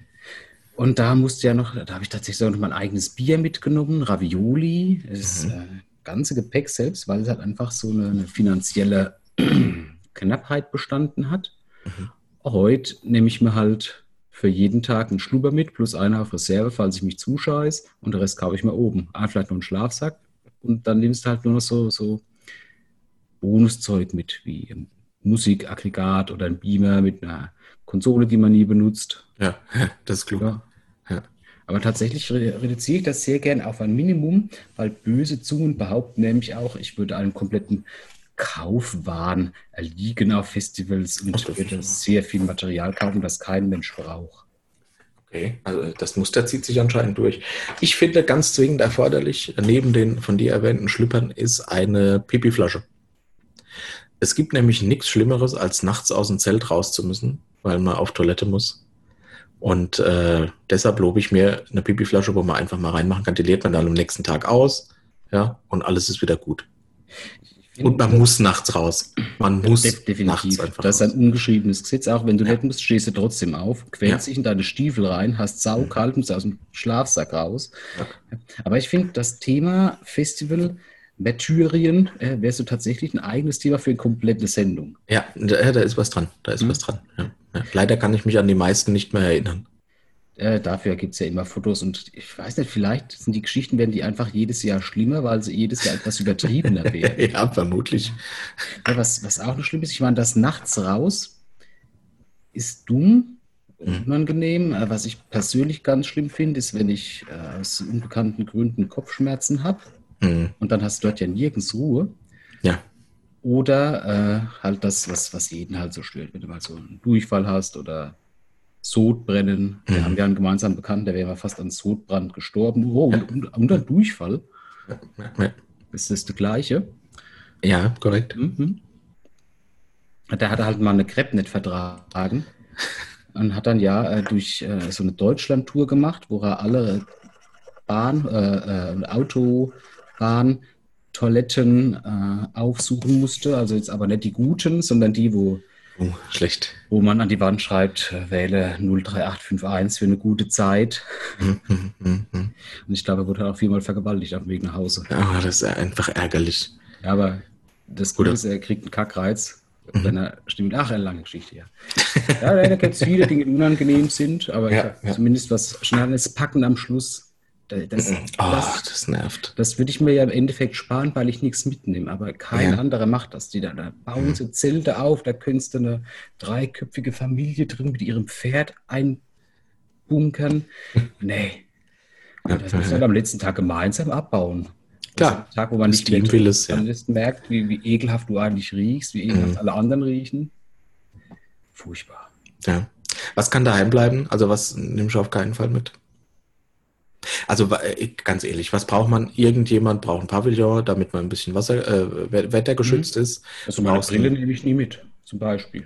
Und da musste ja noch, da habe ich tatsächlich so noch mein eigenes Bier mitgenommen, Ravioli, das mhm. äh, ganze Gepäck selbst, weil es halt einfach so eine, eine finanzielle Knappheit bestanden hat. Mhm. Heute nehme ich mir halt für jeden Tag einen Schlubber mit, plus einer auf Reserve, falls ich mich zuscheiß. Und den Rest kaufe ich mir oben. Ah, vielleicht noch einen Schlafsack. Und dann nimmst du halt nur noch so, so Bonuszeug mit, wie ein Musikaggregat oder ein Beamer mit einer Konsole, die man nie benutzt. Ja, <laughs> das ist klug. Ja. Aber tatsächlich reduziere ich das sehr gern auf ein Minimum, weil böse Zungen behaupten nämlich auch, ich würde einen kompletten Kaufwahn erliegen auf Festivals und Ach, würde sehr viel Material kaufen, das kein Mensch braucht. Okay, also das Muster zieht sich anscheinend durch. Ich finde ganz zwingend erforderlich, neben den von dir erwähnten Schlüppern, ist eine Pipi-Flasche. Es gibt nämlich nichts Schlimmeres, als nachts aus dem Zelt raus zu müssen, weil man auf Toilette muss. Und äh, deshalb lobe ich mir eine Pipi-Flasche, wo man einfach mal reinmachen kann. Die leert man dann am nächsten Tag aus. Ja, und alles ist wieder gut. Und man muss nachts raus. Man muss definitiv. nachts einfach Das ist ein ungeschriebenes Gesetz. Auch wenn du ja. nicht musst, stehst du trotzdem auf, quälst ja. dich in deine Stiefel rein, hast saukalt, musst aus dem Schlafsack raus. Ja. Aber ich finde, das Thema Festival Märtyrien äh, wäre so tatsächlich ein eigenes Thema für eine komplette Sendung. Ja, da, da ist was dran. Da ist mhm. was dran. Leider kann ich mich an die meisten nicht mehr erinnern. Äh, dafür gibt es ja immer Fotos und ich weiß nicht, vielleicht sind die Geschichten, werden die einfach jedes Jahr schlimmer, weil sie jedes Jahr etwas übertriebener <laughs> werden. ja, vermutlich. Ja, was, was auch noch schlimm ist, ich meine, das nachts raus ist dumm, mhm. unangenehm. Äh, was ich persönlich ganz schlimm finde, ist, wenn ich äh, aus unbekannten Gründen Kopfschmerzen habe mhm. und dann hast du dort ja nirgends Ruhe. Ja. Oder äh, halt das, was, was jeden halt so stört, wenn du mal so einen Durchfall hast oder Sodbrennen. Wir mhm. haben ja einen gemeinsamen Bekannten, der wäre fast an Sodbrand gestorben. Oh, und, und, ein Durchfall. Ja. Ist das das Gleiche? Ja, korrekt. Mhm. Der hatte halt mal eine Crepe nicht vertragen und hat dann ja äh, durch äh, so eine Deutschland-Tour gemacht, wo er alle Bahn, äh, äh Autobahn, Toiletten äh, aufsuchen musste. Also jetzt aber nicht die guten, sondern die, wo Oh, schlecht. Wo man an die Wand schreibt, äh, wähle 03851 für eine gute Zeit. Mhm, mhm, mhm, Und ich glaube, er wurde auch viermal vergewaltigt auf dem Weg nach Hause. Ja, das ist einfach ärgerlich. Ja, aber das Gute ist, er kriegt einen Kackreiz, wenn er stimmt. Ach, eine lange Geschichte, ja. ja, da gibt es viele Dinge, die unangenehm sind, aber ja, ja. zumindest was schnelles Packen am Schluss das, oh, das, das, nervt. Das würde ich mir ja im Endeffekt sparen, weil ich nichts mitnehme. Aber kein ja. anderer macht das. Die da, da bauen so Zelte auf, da könntest du eine dreiköpfige Familie drin mit ihrem Pferd einbunkern. <laughs> Nee. Das müssen wir am letzten Tag gemeinsam abbauen. Klar. Der Tag, wo man Das nicht mehr will es, ja. man merkt, wie, wie ekelhaft du eigentlich riechst, wie ekelhaft Mhm. alle anderen riechen. Furchtbar. Ja. Was kann daheim bleiben? Also was nimmst du auf keinen Fall mit? Also äh, ganz ehrlich, was braucht man? Irgendjemand braucht ein Pavillon, damit man ein bisschen Wasser, äh, we- wettergeschützt ist. Also meine Brille nehme ich nie mit, zum Beispiel.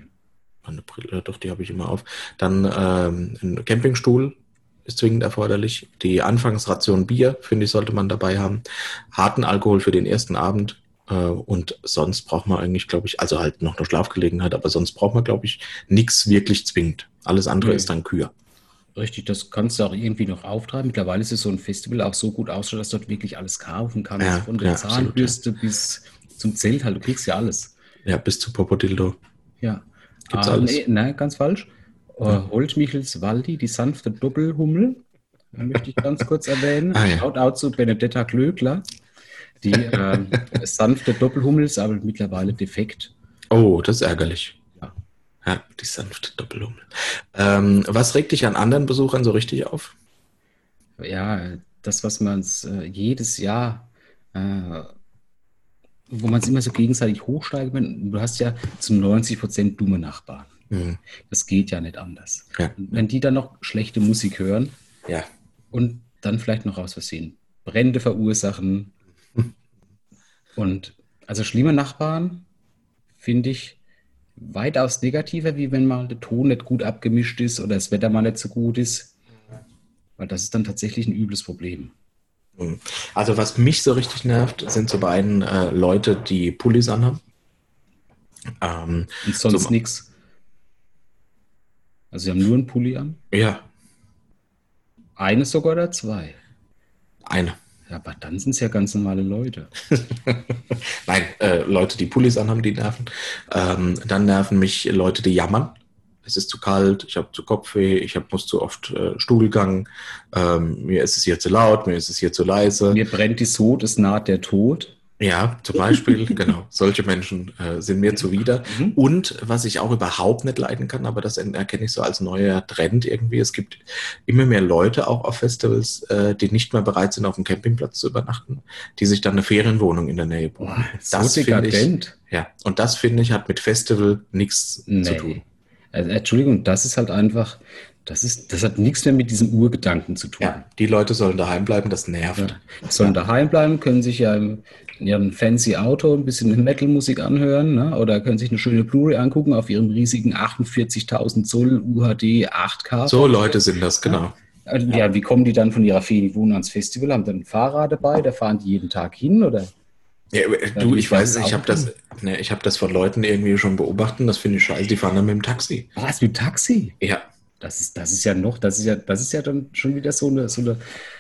Eine Brille, doch, die habe ich immer auf. Dann ähm, ein Campingstuhl ist zwingend erforderlich. Die Anfangsration Bier, finde ich, sollte man dabei haben. Harten Alkohol für den ersten Abend. Äh, und sonst braucht man eigentlich, glaube ich, also halt noch eine Schlafgelegenheit, aber sonst braucht man, glaube ich, nichts wirklich zwingend. Alles andere Nee. ist dann Kür. Richtig, das kannst du auch irgendwie noch auftreiben. Mittlerweile ist es so ein Festival auch so gut ausgestattet, dass du dort wirklich alles kaufen kannst. Ja, Von der ja, Zahnbürste bis zum Zelt halt. Du kriegst ja alles. Ja, bis zu Popodildo. Ja. Gibt's Ah, alles? Nee, nein, ganz falsch. Äh, Holtmichels Waldi, die sanfte Doppelhummel, möchte ich ganz kurz erwähnen. Ah, ja. Shoutout zu Benedetta Klöckler. Die <laughs> ähm, sanfte Doppelhummel ist aber mittlerweile defekt. Oh, das ist ärgerlich. Ja. Die sanfte Doppelhummel. Ähm, was regt dich an anderen Besuchern so richtig auf? Ja, das, was man äh, jedes Jahr, äh, wo man es immer so gegenseitig hochsteigt, du hast ja zu 90 Prozent dumme Nachbarn. Hm. Das geht ja nicht anders. Ja. Wenn die dann noch schlechte Musik hören ja. und dann vielleicht noch aus Versehen Brände verursachen <laughs> und also schlimme Nachbarn finde ich weitaus negativer, wie wenn mal der Ton nicht gut abgemischt ist oder das Wetter mal nicht so gut ist. Weil das ist dann tatsächlich ein übles Problem. Hm. Also was mich so richtig nervt, sind so beiden äh, Leute, die Pullis anhaben. Ähm, Und sonst So- nichts. Also sie haben nur einen Pulli an. ja, Eine sogar oder zwei. eine. Ja, aber dann sind es ja ganz normale Leute. <laughs> Nein, äh, Leute, die Pullis anhaben, die nerven. Ähm, dann nerven mich Leute, die jammern. Es ist zu kalt, ich habe zu Kopfweh, ich hab, muss zu oft äh, Stuhlgang, ähm, mir ist es hier zu laut, mir ist es hier zu leise. Mir brennt die Sod, es naht der Tod. Ja, zum Beispiel, <laughs> genau. Solche Menschen äh, sind mir zuwider. Mhm. Und was ich auch überhaupt nicht leiden kann, aber das erkenne ich so als neuer Trend irgendwie. Es gibt immer mehr Leute auch auf Festivals, äh, die nicht mehr bereit sind, auf dem Campingplatz zu übernachten, die sich dann eine Ferienwohnung in der Nähe buchen. So Das finde ich- dekadent. Ja, und das finde ich hat mit Festival nichts zu tun. Nee. Also, Entschuldigung, das ist halt einfach, das ist, das hat nichts mehr mit diesem Urgedanken zu tun. Ja, die Leute sollen daheim bleiben, das nervt. Ja. Die sollen daheim bleiben, können sich ja in ihrem fancy Auto ein bisschen Metal-Musik anhören ne? oder können sich eine schöne Blu-ray angucken auf ihrem riesigen 48.000 Zoll UHD 8K. So Leute sind das, genau. Also, ja, wie kommen die dann von ihrer Ferienwohnung ans Festival? Haben dann ein Fahrrad dabei? Da fahren die jeden Tag hin? Oder? Ja, du, die ich weiß, fahren ich habe das, ne, ich habe das von Leuten irgendwie schon beobachtet. Das finde ich scheiße. Die fahren dann mit dem Taxi. Was, mit Taxi? Ja, Das ist, das ist ja noch, das ist ja, das ist ja dann schon wieder so eine, so eine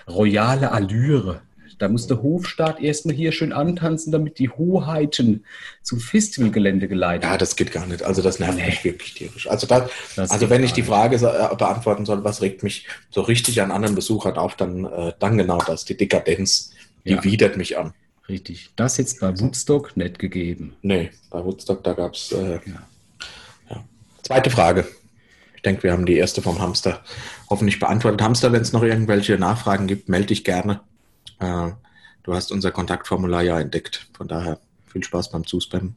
royale Allüre. Da muss der Hofstaat erstmal hier schön antanzen, damit die Hoheiten zum Festivalgelände geleitet Ja, das geht gar nicht. Also das nervt Nee. mich wirklich tierisch. Also, das, Das also wenn ich die. Frage äh, beantworten soll, was regt mich so richtig an anderen Besuchern auf, dann, äh, dann genau das, die Dekadenz, die Ja. widert mich an. Richtig. Das jetzt bei Woodstock nicht gegeben. Nee, bei Woodstock, da gab es. Äh, Ja. ja. Zweite Frage. Ich denke, wir haben die erste vom Hamster hoffentlich beantwortet. Hamster, wenn es noch irgendwelche Nachfragen gibt, melde dich gerne. Äh, du hast unser Kontaktformular ja entdeckt. Von daher viel Spaß beim Zuspammen.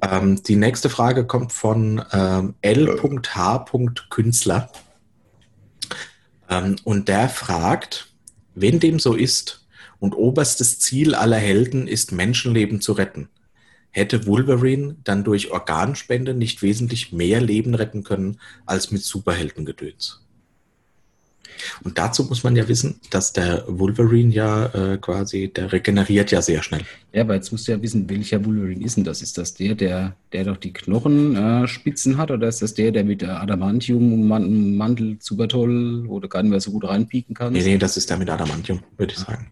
Ähm, die nächste Frage kommt von ähm, L.H.Künstler. Ähm, und der fragt, wenn dem so ist und oberstes Ziel aller Helden ist, Menschenleben zu retten, hätte Wolverine dann durch Organspende nicht wesentlich mehr Leben retten können als mit Superheldengedöns. Und dazu muss man ja wissen, dass der Wolverine ja äh, quasi, der regeneriert ja sehr schnell. Ja, aber jetzt musst du ja wissen, welcher Wolverine ist denn das? Ist das der, der, der doch die Knochenspitzen äh, hat, oder ist das der, der mit der Adamantium Man Mantel super toll oder gar nicht mehr so gut reinpieken kann? Nee, nee, das ist der mit Adamantium, würde ich sagen.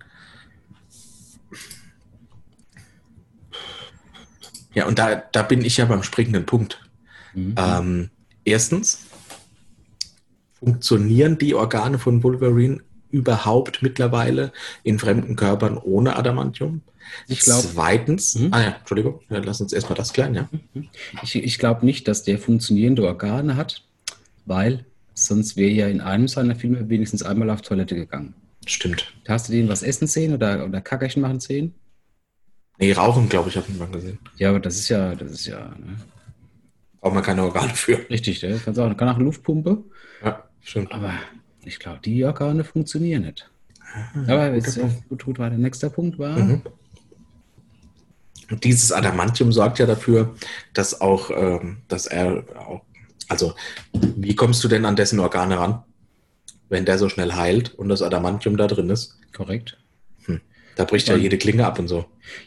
Ja, und da, da bin ich ja beim springenden Punkt. Mhm. Ähm, erstens, funktionieren die Organe von Wolverine überhaupt mittlerweile in fremden Körpern ohne Adamantium? Ich glaube, Zweitens, Mhm. ah ja, Entschuldigung, ja, lass uns erstmal das klären, ja. ich, ich glaube nicht, dass der funktionierende Organe hat, weil sonst wäre ja in einem seiner Filme wenigstens einmal auf Toilette gegangen. Stimmt. Hast du den was essen sehen oder, oder Kackerchen machen sehen? Nee, Rauchen, glaube ich, habe ich mal gesehen. Ja, aber das ist ja, das ist ja, ne? Braucht man keine Organe für. Richtig, der kann auch, kann auch eine Luftpumpe. Ja, stimmt. Aber ich glaube, die Organe funktionieren nicht. Aber jetzt, gut, gut, war der nächste Punkt war. Mhm. Und dieses Adamantium sorgt ja dafür, dass auch, ähm, dass er auch, also wie kommst du denn an dessen Organe ran, wenn der so schnell heilt und das Adamantium da drin ist? Korrekt. Da bricht ja jede Klinge ab und so.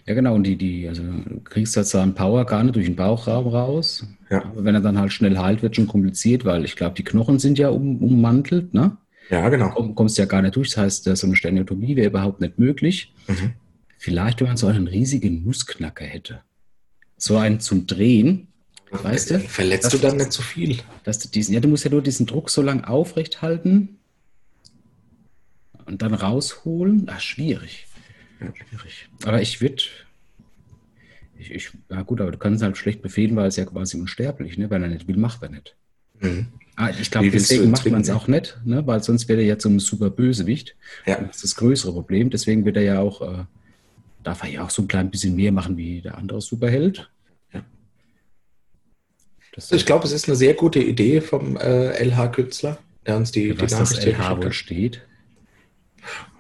Ja, genau. Und die, die, also du kriegst halt seinen Powerorgane durch den Bauchraum raus. Ja. Aber wenn er dann halt schnell heilt, wird schon kompliziert, weil ich glaube, die Knochen sind ja um, ummantelt, ne? Ja, genau. Komm, kommst ja gar nicht durch. Das heißt, äh, so eine Sternotomie wäre überhaupt nicht möglich. Mhm. Vielleicht, wenn man so einen riesigen Nussknacker hätte. So einen zum Drehen, weißt du? Verletzt du dann nicht so viel? Dass du diesen, ja, du musst ja nur diesen Druck so lang aufrecht halten und dann rausholen. Ach, schwierig. Schwierig. Aber ich würde. Ich, ich, ja gut, aber du kannst halt schlecht befehlen, weil es ja quasi unsterblich, ne? Wenn er nicht will, macht er nicht. Mhm. Ah, ich glaube, deswegen macht man es auch nicht, ne? weil sonst wäre er ja zum super Bösewicht. Ja. Das ist das größere Problem. Deswegen wird er ja auch, äh, darf er ja auch so ein klein bisschen mehr machen wie der andere Superheld. Ja. Das Ich glaube, es ist eine sehr gute Idee vom äh, LH-Künstler, der uns die, die was das Nachricht hier LH wohl steht.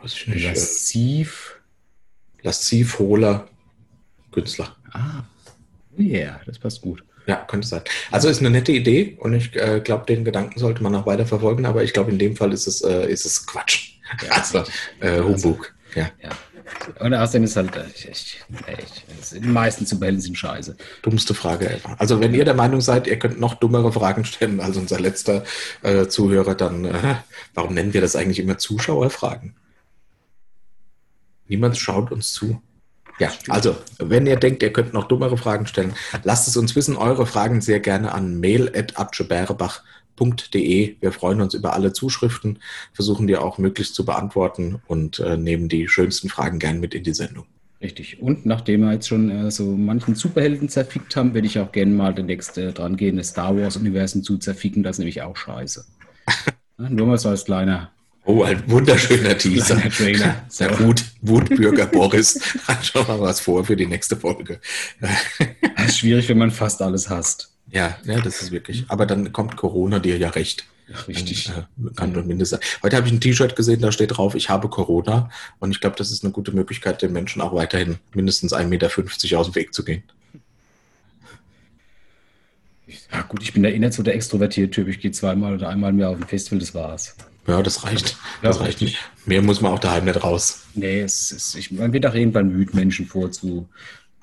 Weiß ich nicht. Äh, Lassiv. Lassivholer Künstler. Ah, oh yeah, das passt gut. Ja, könnte sein. Also ist eine nette Idee und ich äh, glaube, den Gedanken sollte man auch weiter verfolgen, aber ich glaube, in dem Fall ist es, äh, ist es Quatsch. Ja, <laughs> also äh, Humbug. Ja, Ja. Und außerdem ist halt, äh, ich, ich, die meisten Superhelden sind scheiße. dummste Frage ever. Also wenn ihr der Meinung seid, ihr könnt noch dummere Fragen stellen als unser letzter äh, Zuhörer, dann äh, warum nennen wir das eigentlich immer Zuschauerfragen? Niemand schaut uns zu. Ja, also, wenn ihr denkt, ihr könnt noch dummere Fragen stellen, lasst es uns wissen. Eure Fragen sehr gerne an mail.atscheberebach.de. Wir freuen uns über alle Zuschriften, versuchen die auch möglichst zu beantworten und äh, nehmen die schönsten Fragen gern mit in die Sendung. Richtig. Und nachdem wir jetzt schon äh, so manchen Superhelden zerfickt haben, würde ich auch gerne mal demnächst äh, dran gehen, das Star Wars-Universum zu zerficken. Das ist nämlich auch scheiße. <laughs> Nur mal so als kleiner, Oh, ein wunderschöner Teaser. Trailer. So. Der Wut, Wutbürger Boris <laughs> hat schon mal was vor für die nächste Folge. Das ist schwierig, wenn man fast alles hasst. Ja, ja, das ist wirklich. Aber dann kommt Corona dir ja recht. Richtig. Dann, äh, kann man mindestens. Heute habe ich ein T-Shirt gesehen, da steht drauf, ich habe Corona. Und ich glaube, das ist eine gute Möglichkeit, den Menschen auch weiterhin mindestens 1,50 Meter aus dem Weg zu gehen. Ja, gut, ich bin da eh nicht so der extrovertierte Typ. Ich gehe zweimal oder einmal im Jahr auf ein Festival, das war's. Ja, das reicht. Ja, Das reicht nicht. Mehr muss man auch daheim nicht raus. Nee, es ist, ich, man wird auch irgendwann müde, Menschen vorzu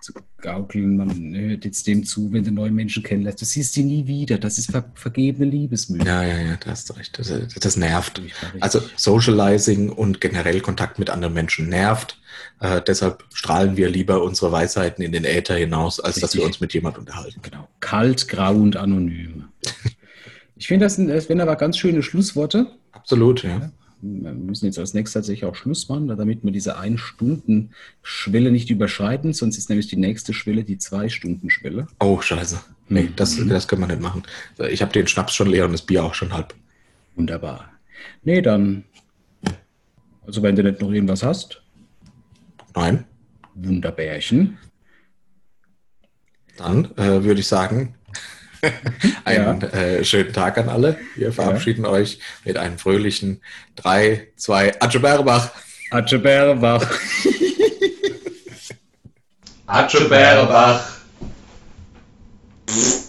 zu gaukeln. Man hört jetzt dem zu, wenn du neue Menschen kennenlässt. Du siehst sie nie wieder. Das ist ver vergebene Liebesmühe. Ja, ja, ja, da hast du recht. Das, das nervt. Also Socializing und generell Kontakt mit anderen Menschen nervt. Äh, deshalb strahlen wir lieber unsere Weisheiten in den Äther hinaus, als dass Richtig. wir uns mit jemand unterhalten. Genau. Kalt, grau und anonym. <laughs> Ich finde, das, sind- das wären aber ganz schöne Schlussworte. Absolut, ja. Wir müssen jetzt als nächstes tatsächlich auch Schluss machen, damit wir diese Ein-Stunden-Schwelle nicht überschreiten. Sonst ist nämlich die nächste Schwelle die Zwei-Stunden-Schwelle. Oh, scheiße. Nee, Mhm. das, das können wir nicht machen. Ich habe den Schnaps schon leer und das Bier auch schon halb. Wunderbar. Nee, dann. Also, wenn du nicht noch irgendwas hast, Nein. Wunderbärchen. Dann äh, würde ich sagen, <laughs> einen äh, schönen Tag an alle. Wir verabschieden euch mit einem fröhlichen 3, 2, Atche Bärbach. Atche Bärbach. Atche Bärbach. Pff. <laughs>